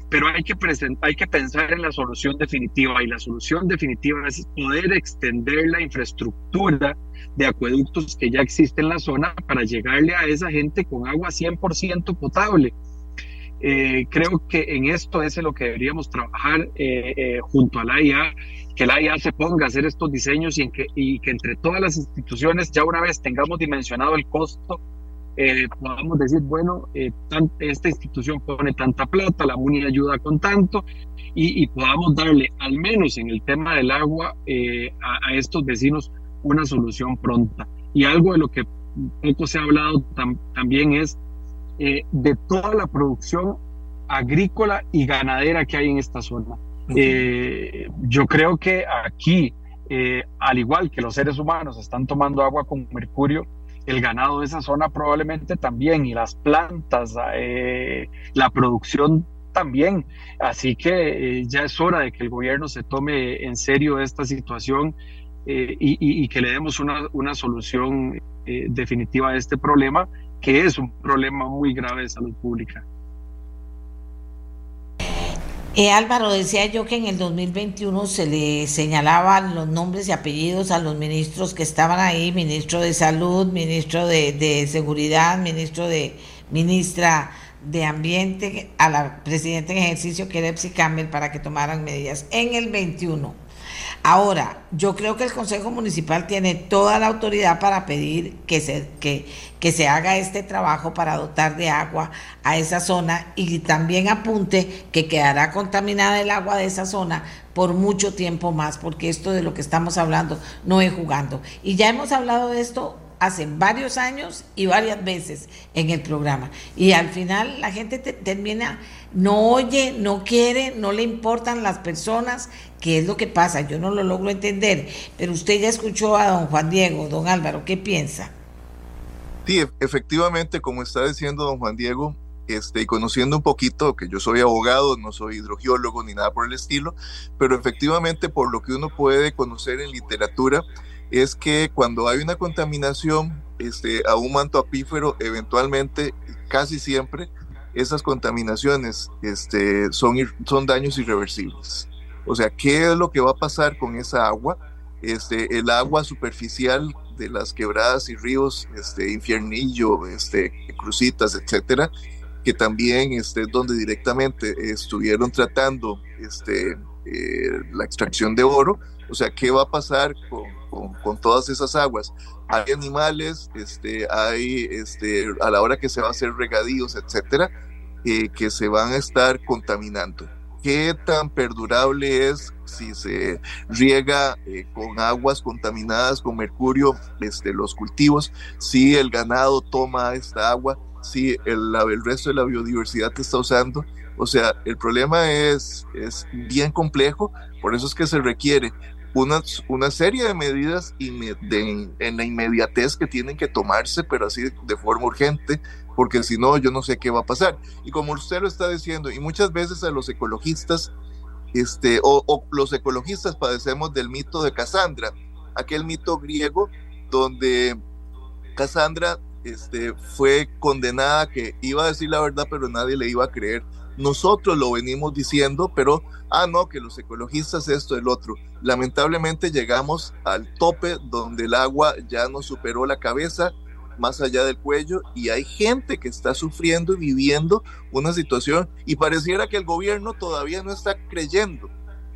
pero hay que, hay que pensar en la solución definitiva y la solución definitiva es poder extender la infraestructura de acueductos que ya existe en la zona para llegarle a esa gente con agua 100% potable. Eh, creo que en esto es en lo que deberíamos trabajar eh, junto a la IA que la IA se ponga a hacer estos diseños y, que, y que entre todas las instituciones, ya una vez tengamos dimensionado el costo, eh, podamos decir, bueno, eh, esta institución pone tanta plata, la MUNI ayuda con tanto, y, podamos darle, al menos en el tema del agua, eh, a, estos vecinos una solución pronta. Y algo de lo que poco se ha hablado también es de toda la producción agrícola y ganadera que hay en esta zona eh, yo creo que aquí, eh, al igual que los seres humanos están tomando agua con mercurio, el ganado de esa zona probablemente también y las plantas, eh, la producción también. Así que ya es hora de que el gobierno se tome en serio esta situación y, que le demos una, una solución definitiva a este problema, que es un problema muy grave de salud pública. Eh, Álvaro, decía yo que en el 2021 se le señalaban los nombres y apellidos a los ministros que estaban ahí, ministro de Salud, ministro de, Seguridad, ministro de ministra de Ambiente, a la presidenta en ejercicio que era Epsi Campbell para que tomaran medidas. En el 21 Ahora, yo creo que el Consejo Municipal tiene toda la autoridad para pedir que se, que, se haga este trabajo para dotar de agua a esa zona y también apunte que quedará contaminada el agua de esa zona por mucho tiempo más, porque esto de lo que estamos hablando no es jugando. Y ya hemos hablado de esto hace varios años y varias veces en el programa. Y al final la gente termina, no oye, no quiere, no le importan las personas, que es lo que pasa. Yo no lo logro entender. Pero usted ya escuchó a don Juan Diego, don Álvaro, ¿qué piensa? Sí, efectivamente, como está diciendo don Juan Diego, este, y conociendo un poquito, que yo soy abogado, no soy hidrogeólogo ni nada por el estilo, pero efectivamente por lo que uno puede conocer en literatura, es que cuando hay una contaminación este, a un manto apífero, eventualmente, casi siempre, esas contaminaciones este, son, son daños irreversibles. O sea, ¿qué es lo que va a pasar con esa agua? Este, el agua superficial de las quebradas y ríos, este, Infiernillo, este, Crucitas, etcétera, que también este, donde directamente estuvieron tratando este, eh, la extracción de oro. O sea, ¿qué va a pasar con, con, todas esas aguas? Hay animales, este, hay este, a la hora que se va a hacer regadíos, etcétera, eh, que se van a estar contaminando. ¿Qué tan perdurable es si se riega eh, con aguas contaminadas con mercurio este, los cultivos? Si el ganado toma esta agua, si el, el resto de la biodiversidad está usando. O sea, el problema es, es bien complejo, por eso es que se requiere una, una serie de medidas en la inmediatez que tienen que tomarse, pero así de forma urgente, porque si no, yo no sé qué va a pasar. Y como usted lo está diciendo, y muchas veces a los ecologistas, este, o, o los ecologistas padecemos del mito de Casandra, aquel mito griego donde Casandra este, fue condenada que iba a decir la verdad, pero nadie le iba a creer. Nosotros lo venimos diciendo, pero, ah, no, que los ecologistas esto, el otro. Lamentablemente llegamos al tope donde el agua ya nos superó la cabeza, más allá del cuello, y hay gente que está sufriendo y viviendo una situación, y pareciera que el gobierno todavía no está creyendo.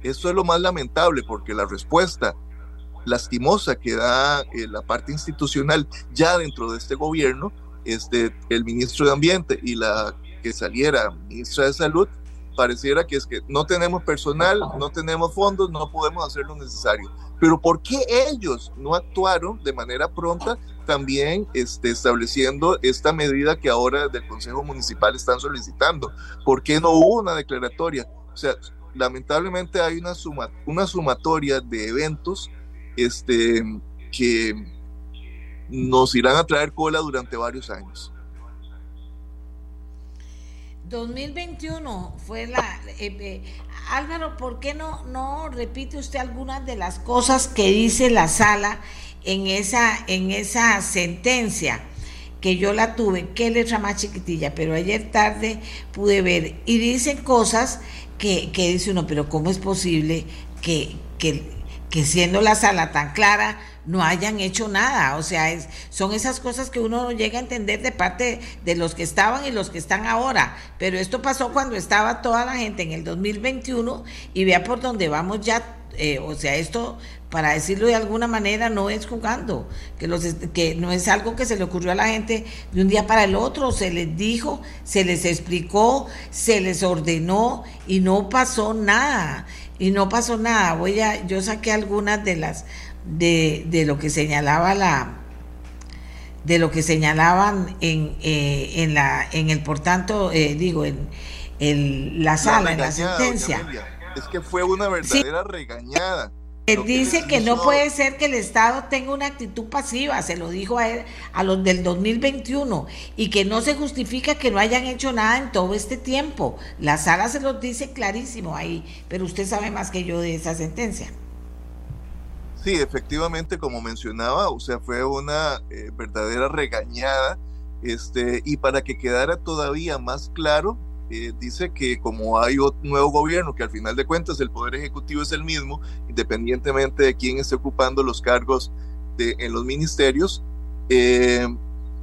Eso es lo más lamentable, porque la respuesta lastimosa que da eh, la parte institucional ya dentro de este gobierno, este, el ministro de Ambiente y la que saliera ministra de Salud, pareciera que es que no tenemos personal, no tenemos fondos, no podemos hacer lo necesario. Pero ¿por qué ellos no actuaron de manera pronta también este, estableciendo esta medida que ahora del Consejo Municipal están solicitando? ¿Por qué no hubo una declaratoria? O sea, lamentablemente hay una, suma, una sumatoria de eventos este, que nos irán a traer cola durante varios años. 2021 fue la... Eh, eh, Álvaro, ¿por qué no, no repite usted algunas de las cosas que dice la sala en esa, en esa sentencia? que yo la tuve, qué letra más chiquitilla, pero ayer tarde pude ver, y dicen cosas que, que dice uno, pero ¿cómo es posible que, que que siendo la sala tan clara no hayan hecho nada. O sea, es, son esas cosas que uno no llega a entender de parte de los que estaban y los que están ahora. Pero esto pasó cuando estaba toda la gente en el 2021 y vea por dónde vamos ya. Eh, o sea, esto, para decirlo de alguna manera, no es jugando, que, los, que no es algo que se le ocurrió a la gente de un día para el otro. Se les dijo, se les explicó, se les ordenó y no pasó nada y no pasó nada. Voy a, yo saqué algunas de las de, de lo que señalaba la de lo que señalaban en, eh, en la en el por tanto eh, digo en la sala en la sentencia es que fue una verdadera regañada él dice que no puede ser que el Estado tenga una actitud pasiva, se lo dijo a, él, a los del 2021, y que no se justifica que no hayan hecho nada en todo este tiempo. La sala se lo dice clarísimo ahí, pero usted sabe más que yo de esa sentencia. Sí, efectivamente, como mencionaba, o sea, fue una eh, verdadera regañada, este, y para que quedara todavía más claro, eh, dice que como hay un nuevo gobierno, que al final de cuentas el poder ejecutivo es el mismo, independientemente de quién esté ocupando los cargos de, en los ministerios, eh,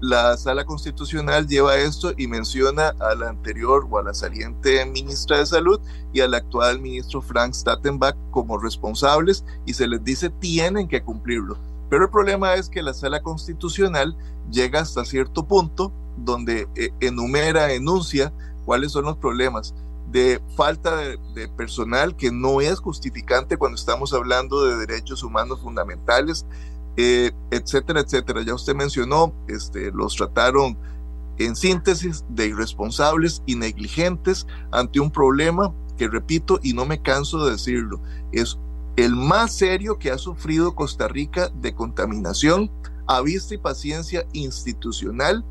la sala constitucional lleva esto y menciona a la anterior o a la saliente ministra de salud y al actual ministro Frank Stattenbach como responsables y se les dice tienen que cumplirlo. Pero el problema es que la sala constitucional llega hasta cierto punto donde eh, enumera, enuncia cuáles son los problemas de falta de, personal que no es justificante cuando estamos hablando de derechos humanos fundamentales, eh, etcétera, etcétera. Ya usted mencionó, este, los trataron en síntesis de irresponsables y negligentes ante un problema que, repito, y no me canso de decirlo, es el más serio que ha sufrido Costa Rica de contaminación a vista y paciencia institucional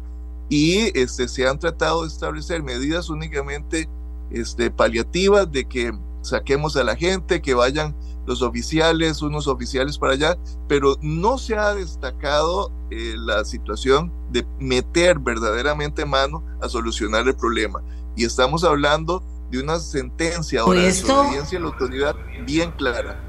y este, se han tratado de establecer medidas únicamente este, paliativas de que saquemos a la gente, que vayan los oficiales, unos oficiales para allá, pero no se ha destacado eh, la situación de meter verdaderamente mano a solucionar el problema. Y estamos hablando de una sentencia ahora pues de obediencia a la autoridad bien clara.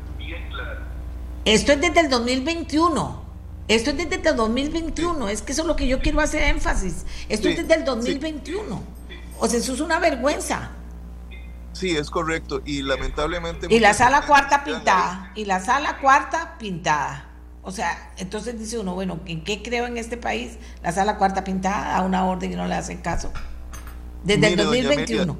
Esto es desde el 2021. Esto es desde el 2021. Es que eso es lo que yo quiero hacer énfasis. Esto es desde el 2021. O sea, eso es una vergüenza. Sí, es correcto. Y lamentablemente... Y la sala cuarta pintada. Y la sala cuarta pintada. O sea, entonces dice uno, bueno, ¿en qué creo en este país? La sala cuarta pintada a una orden y no le hacen caso. Desde el 2021.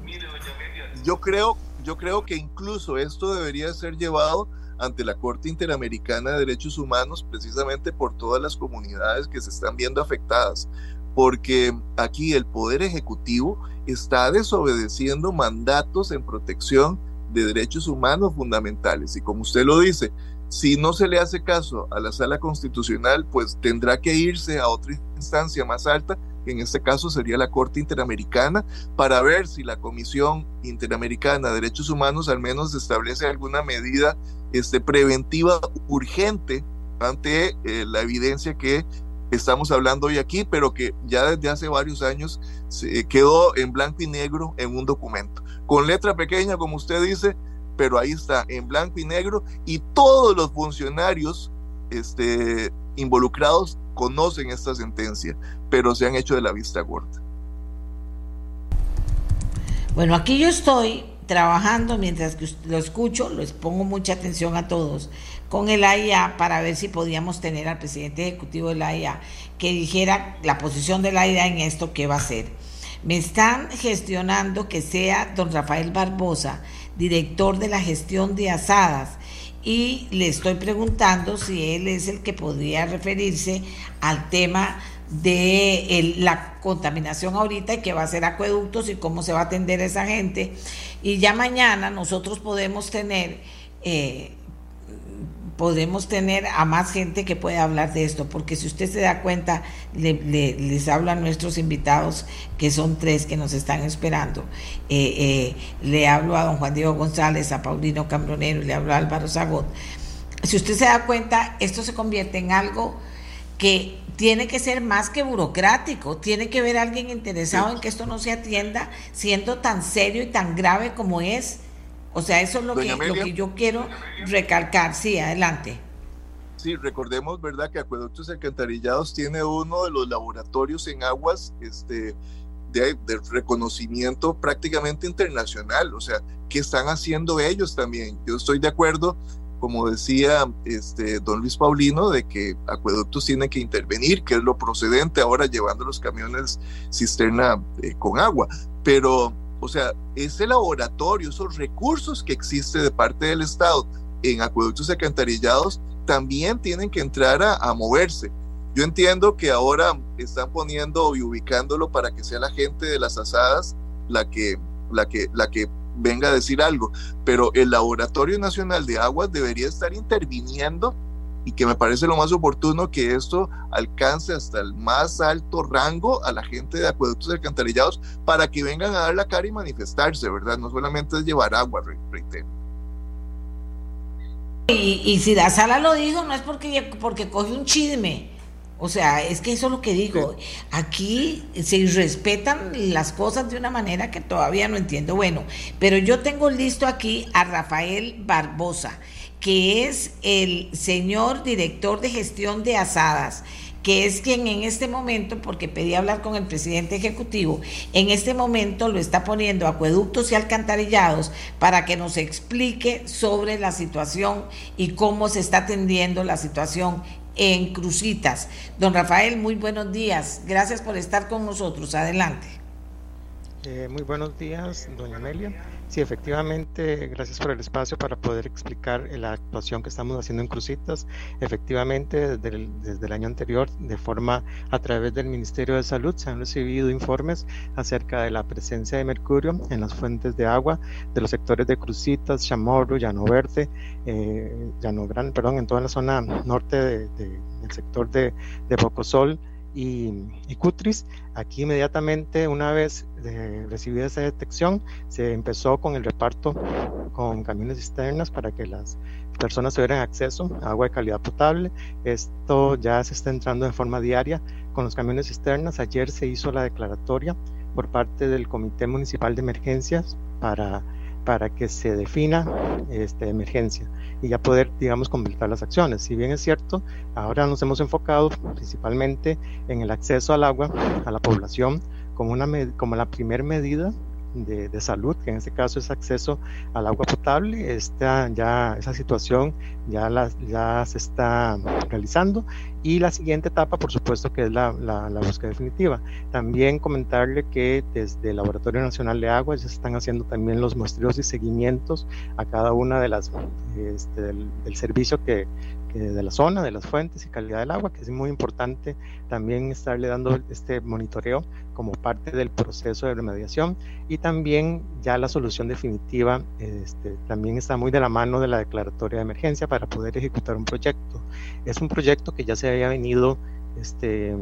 yo creo, yo creo que incluso esto debería ser llevado ante la Corte Interamericana de Derechos Humanos precisamente por todas las comunidades que se están viendo afectadas, porque aquí el Poder Ejecutivo está desobedeciendo mandatos en protección de derechos humanos fundamentales. Y como usted lo dice, si no se le hace caso a la sala constitucional, pues tendrá que irse a otra instancia más alta, que en este caso sería la Corte Interamericana, para ver si la Comisión Interamericana de Derechos Humanos al menos establece alguna medida este, preventiva urgente ante eh, la evidencia que estamos hablando hoy aquí, pero que ya desde hace varios años se quedó en blanco y negro en un documento. Con letra pequeña, como usted dice, pero ahí está, en blanco y negro, y todos los funcionarios este, involucrados conocen esta sentencia, pero se han hecho de la vista gorda. Bueno, aquí yo estoy trabajando mientras que lo escucho, les pongo mucha atención a todos, con el AIA para ver si podíamos tener al presidente ejecutivo del AIA que dijera la posición del AIA en esto, qué va a hacer. Me están gestionando que sea don Rafael Barbosa, director de la gestión de asadas, y le estoy preguntando si él es el que podría referirse al tema de la contaminación ahorita y que va a ser acueductos y cómo se va a atender a esa gente. Y ya mañana nosotros podemos tener, eh, podemos tener a más gente que pueda hablar de esto, porque si usted se da cuenta, les hablo a nuestros invitados, que son tres que nos están esperando. Eh, eh, le hablo a don Juan Diego González, a Paulino Cambronero, le hablo a Álvaro Zagot. Si usted se da cuenta, esto se convierte en algo que tiene que ser más que burocrático, tiene que ver alguien interesado en que esto no se atienda siendo tan serio y tan grave como es. O sea, eso es lo, que, lo que yo quiero recalcar. Sí, adelante. Sí, recordemos, ¿verdad?, que Acueductos Alcantarillados tiene uno de los laboratorios en aguas este, de, de, reconocimiento prácticamente internacional. O sea, ¿qué están haciendo ellos también? Yo estoy de acuerdo como decía este, don Luis Paulino, de que acueductos tienen que intervenir, que es lo procedente ahora llevando los camiones cisterna eh, con agua. Pero, o sea, ese laboratorio, esos recursos que existe de parte del Estado en acueductos alcantarillados, también tienen que entrar a, a moverse. Yo entiendo que ahora están poniendo y ubicándolo para que sea la gente de las asadas la que, la que, la que venga a decir algo, pero el Laboratorio Nacional de Aguas debería estar interviniendo y que me parece lo más oportuno que esto alcance hasta el más alto rango a la gente de acueductos alcantarillados para que vengan a dar la cara y manifestarse, ¿verdad? No solamente es llevar agua, reitero. Y, y si la sala lo dijo, no es porque, porque coge un chisme o sea, es que eso es lo que digo. Aquí se respetan las cosas de una manera que todavía no entiendo. Bueno, pero yo tengo listo aquí a Rafael Barbosa, que es el señor director de gestión de asadas que es quien en este momento, porque pedí hablar con el presidente ejecutivo, en este momento lo está poniendo acueductos y alcantarillados para que nos explique sobre la situación y cómo se está atendiendo la situación en Crucitas. Don Rafael, muy buenos días. Gracias por estar con nosotros. Adelante. Eh, muy buenos días, doña Amelia. Sí, efectivamente, gracias por el espacio para poder explicar la actuación que estamos haciendo en Crucitas. Efectivamente, desde el, año anterior, de forma a través del Ministerio de Salud, se han recibido informes acerca de la presencia de mercurio en las fuentes de agua de los sectores de Crucitas, Chamorro, Llano Verde, eh, Llano Gran, perdón, en toda la zona norte de, del sector de, de Bocosol y, Cutris. Aquí inmediatamente, una vez eh, recibida esa detección, se empezó con el reparto con camiones cisternas para que las personas tuvieran acceso a agua de calidad potable. Esto ya se está entrando de forma diaria con los camiones cisternas. Ayer se hizo la declaratoria por parte del Comité Municipal de Emergencias para para que se defina esta emergencia y ya poder, digamos, completar las acciones. Si bien es cierto, ahora nos hemos enfocado principalmente en el acceso al agua a la población como, una, como la primera medida de, salud, que en este caso es acceso al agua potable. Esta, ya, esa situación ya, la, ya se está realizando. Y la siguiente etapa, por supuesto, que es la, la, búsqueda definitiva. También comentarle que desde el Laboratorio Nacional de Agua ya se están haciendo también los muestreos y seguimientos a cada una de las este, del, del servicio que, de la zona, de las fuentes y calidad del agua, que es muy importante también estarle dando este monitoreo como parte del proceso de remediación y también ya la solución definitiva este, también está muy de la mano de la declaratoria de emergencia para poder ejecutar un proyecto. Es un proyecto que ya se había venido este,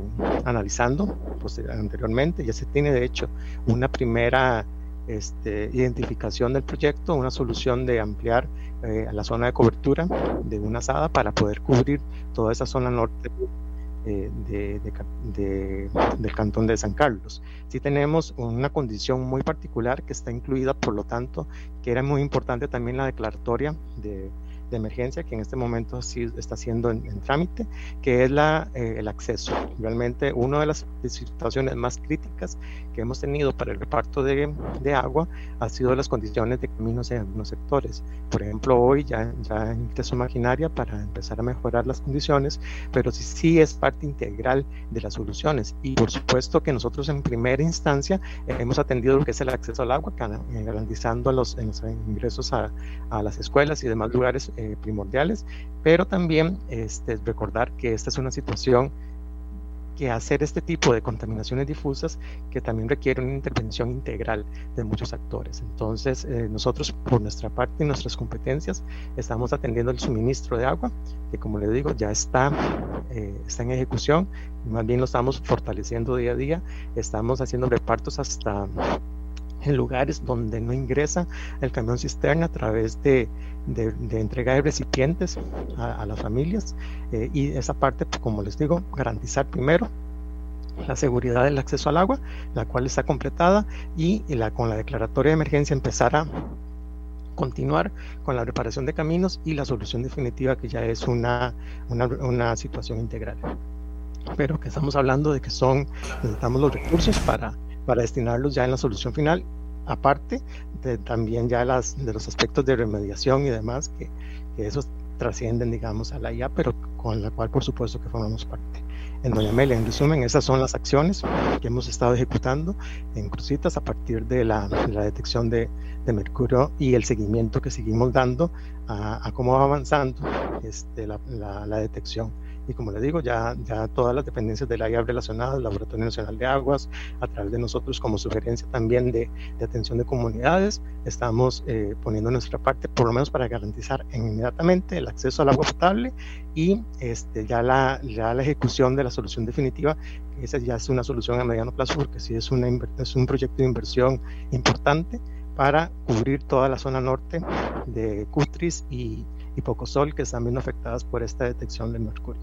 analizando pues, anteriormente, ya se tiene de hecho una primera este, identificación del proyecto, una solución de ampliar eh, la zona de cobertura de una asada para poder cubrir toda esa zona norte eh, de, del cantón de San Carlos. Sí tenemos una condición muy particular que está incluida, por lo tanto, que era muy importante también la declaratoria de, de emergencia que en este momento sí está siendo en, trámite, que es la, eh, el acceso. Realmente una de las situaciones más críticas que hemos tenido para el reparto de, de agua ha sido las condiciones de caminos en algunos sectores. Por ejemplo, hoy ya, ya ingreso maquinaria para empezar a mejorar las condiciones, pero sí, sí es parte integral de las soluciones. Y por supuesto que nosotros en primera instancia hemos atendido lo que es el acceso al agua, garantizando los, los ingresos a, a las escuelas y demás lugares eh, primordiales, pero también este, recordar que esta es una situación que hacer este tipo de contaminaciones difusas que también requiere una intervención integral de muchos actores. Entonces, eh, nosotros por nuestra parte y nuestras competencias estamos atendiendo el suministro de agua, que como le digo ya está, eh, está en ejecución, más bien lo estamos fortaleciendo día a día, estamos haciendo repartos hasta en lugares donde no ingresa el camión cisterna a través de, de, entrega de recipientes a, las familias eh, y esa parte, pues, como les digo, garantizar primero la seguridad del acceso al agua, la cual está completada y, con la declaratoria de emergencia empezar a continuar con la reparación de caminos y la solución definitiva que ya es una, una, una situación integral. Pero que estamos hablando de que son, necesitamos los recursos para para destinarlos ya en la solución final, aparte de también ya las, de los aspectos de remediación y demás, que, esos trascienden, digamos, a la IA, pero con la cual por supuesto que formamos parte. En Doña Amelia, en resumen, esas son las acciones que hemos estado ejecutando en Crucitas a partir de la, detección de, mercurio y el seguimiento que seguimos dando a, a cómo va avanzando este, la detección y como le digo, ya, ya todas las dependencias del área relacionadas, el Laboratorio Nacional de Aguas, a través de nosotros como sugerencia también de, de atención de comunidades, estamos eh, poniendo nuestra parte, por lo menos para garantizar inmediatamente el acceso al agua potable y este, ya, la, ya la ejecución de la solución definitiva, esa ya es una solución a mediano plazo porque sí es, una, es un proyecto de inversión importante para cubrir toda la zona norte de Cutris y, y poco sol que están viendo afectadas por esta detección de mercurio.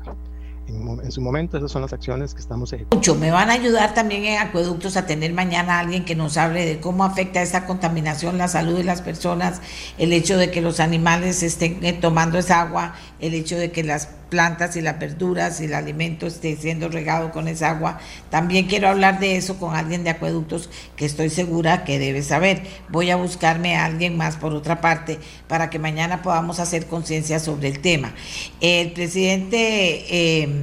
En, su momento esas son las acciones que estamos ejecutando. Me van a ayudar también en acueductos a tener mañana alguien que nos hable de cómo afecta esta contaminación la salud de las personas, el hecho de que los animales estén eh, tomando esa agua, el hecho de que las plantas y las verduras y el alimento esté siendo regado con esa agua. También quiero hablar de eso con alguien de acueductos que estoy segura que debe saber. Voy a buscarme a alguien más por otra parte para que mañana podamos hacer conciencia sobre el tema. El presidente... Eh,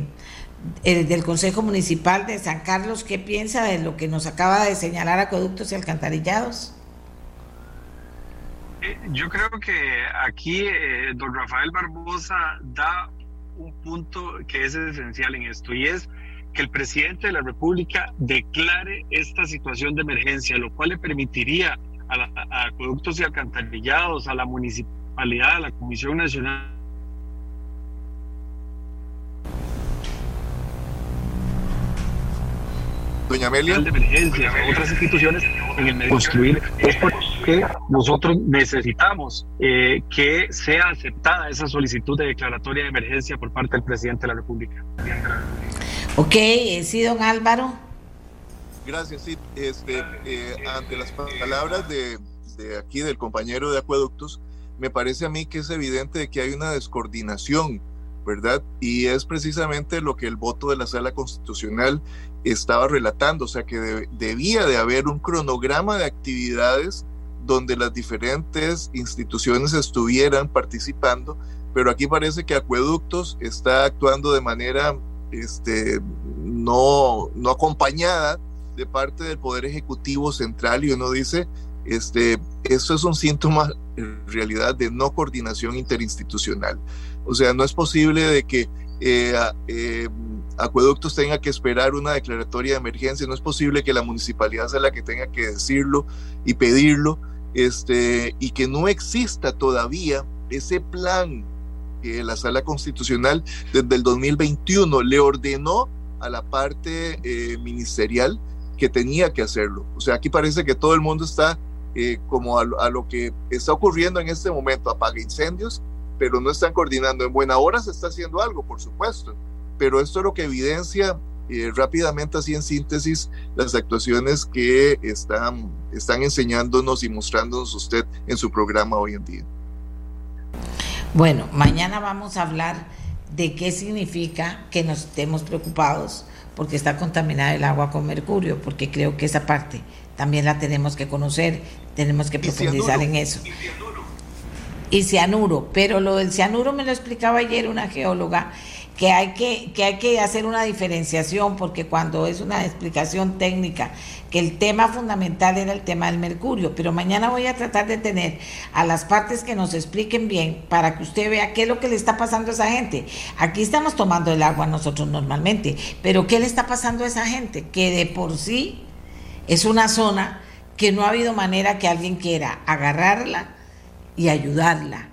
eh, del Consejo Municipal de San Carlos, ¿qué piensa de lo que nos acaba de señalar acueductos y alcantarillados? Eh, yo creo que aquí eh, don Rafael Barbosa da un punto que es esencial en esto y es que el presidente de la República declare esta situación de emergencia, lo cual le permitiría a, acueductos y alcantarillados, a la municipalidad, a la Comisión Nacional Doña Amelia. de emergencia, otras instituciones en el medio construir es porque nosotros necesitamos eh, que sea aceptada esa solicitud de declaratoria de emergencia por parte del presidente de la República. Ok, eh, sí, don Álvaro. Gracias, sí. Este, eh, ante las palabras de, de aquí del compañero de acueductos, me parece a mí que es evidente que hay una descoordinación ¿verdad? Y es precisamente lo que el voto de la sala constitucional estaba relatando, o sea que debía de haber un cronograma de actividades donde las diferentes instituciones estuvieran participando, pero aquí parece que Acueductos está actuando de manera este, no, no acompañada de parte del Poder Ejecutivo Central y uno dice, este, esto es un síntoma en realidad de no coordinación interinstitucional. O sea, no es posible de que eh, eh, Acueductos tenga que esperar una declaratoria de emergencia, no es posible que la municipalidad sea la que tenga que decirlo y pedirlo, este, y que no exista todavía ese plan que la sala constitucional desde el 2021 le ordenó a la parte eh, ministerial que tenía que hacerlo. O sea, aquí parece que todo el mundo está como a, a, lo que está ocurriendo en este momento, apaga incendios, pero no están coordinando. En buena hora se está haciendo algo, por supuesto, pero esto es lo que evidencia eh, rápidamente, así en síntesis, las actuaciones que están, están enseñándonos y mostrándonos usted en su programa hoy en día. Bueno, mañana vamos a hablar de qué significa que nos estemos preocupados porque está contaminada el agua con mercurio, porque creo que esa parte también la tenemos que conocer, tenemos que profundizar en eso. Y cianuro, pero lo del cianuro me lo explicaba ayer una geóloga que hay que, que hay que hacer una diferenciación porque cuando es una explicación técnica, que el tema fundamental era el tema del mercurio, pero mañana voy a tratar de tener a las partes que nos expliquen bien para que usted vea qué es lo que le está pasando a esa gente. Aquí estamos tomando el agua nosotros normalmente, pero ¿qué le está pasando a esa gente? Que de por sí es una zona que no ha habido manera que alguien quiera agarrarla y ayudarla,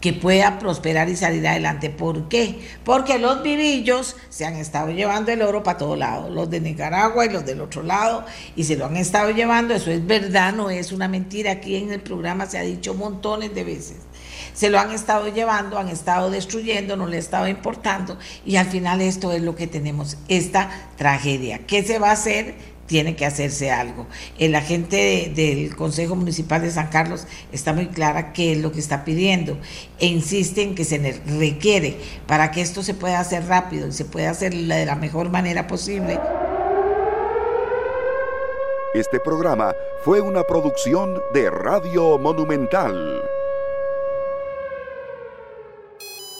que pueda prosperar y salir adelante. ¿Por qué? Porque los vivillos se han estado llevando el oro para todos lados, los de Nicaragua y los del otro lado, y se lo han estado llevando, eso es verdad, no es una mentira, aquí en el programa se ha dicho montones de veces. Se lo han estado llevando, han estado destruyendo, no le ha estado importando, y al final esto es lo que tenemos, esta tragedia. ¿Qué se va a hacer? Tiene que hacerse algo. La gente del Consejo Municipal de San Carlos está muy clara qué es lo que está pidiendo e insiste en que se requiere para que esto se pueda hacer rápido y se pueda hacer de la mejor manera posible. Este programa fue una producción de Radio Monumental.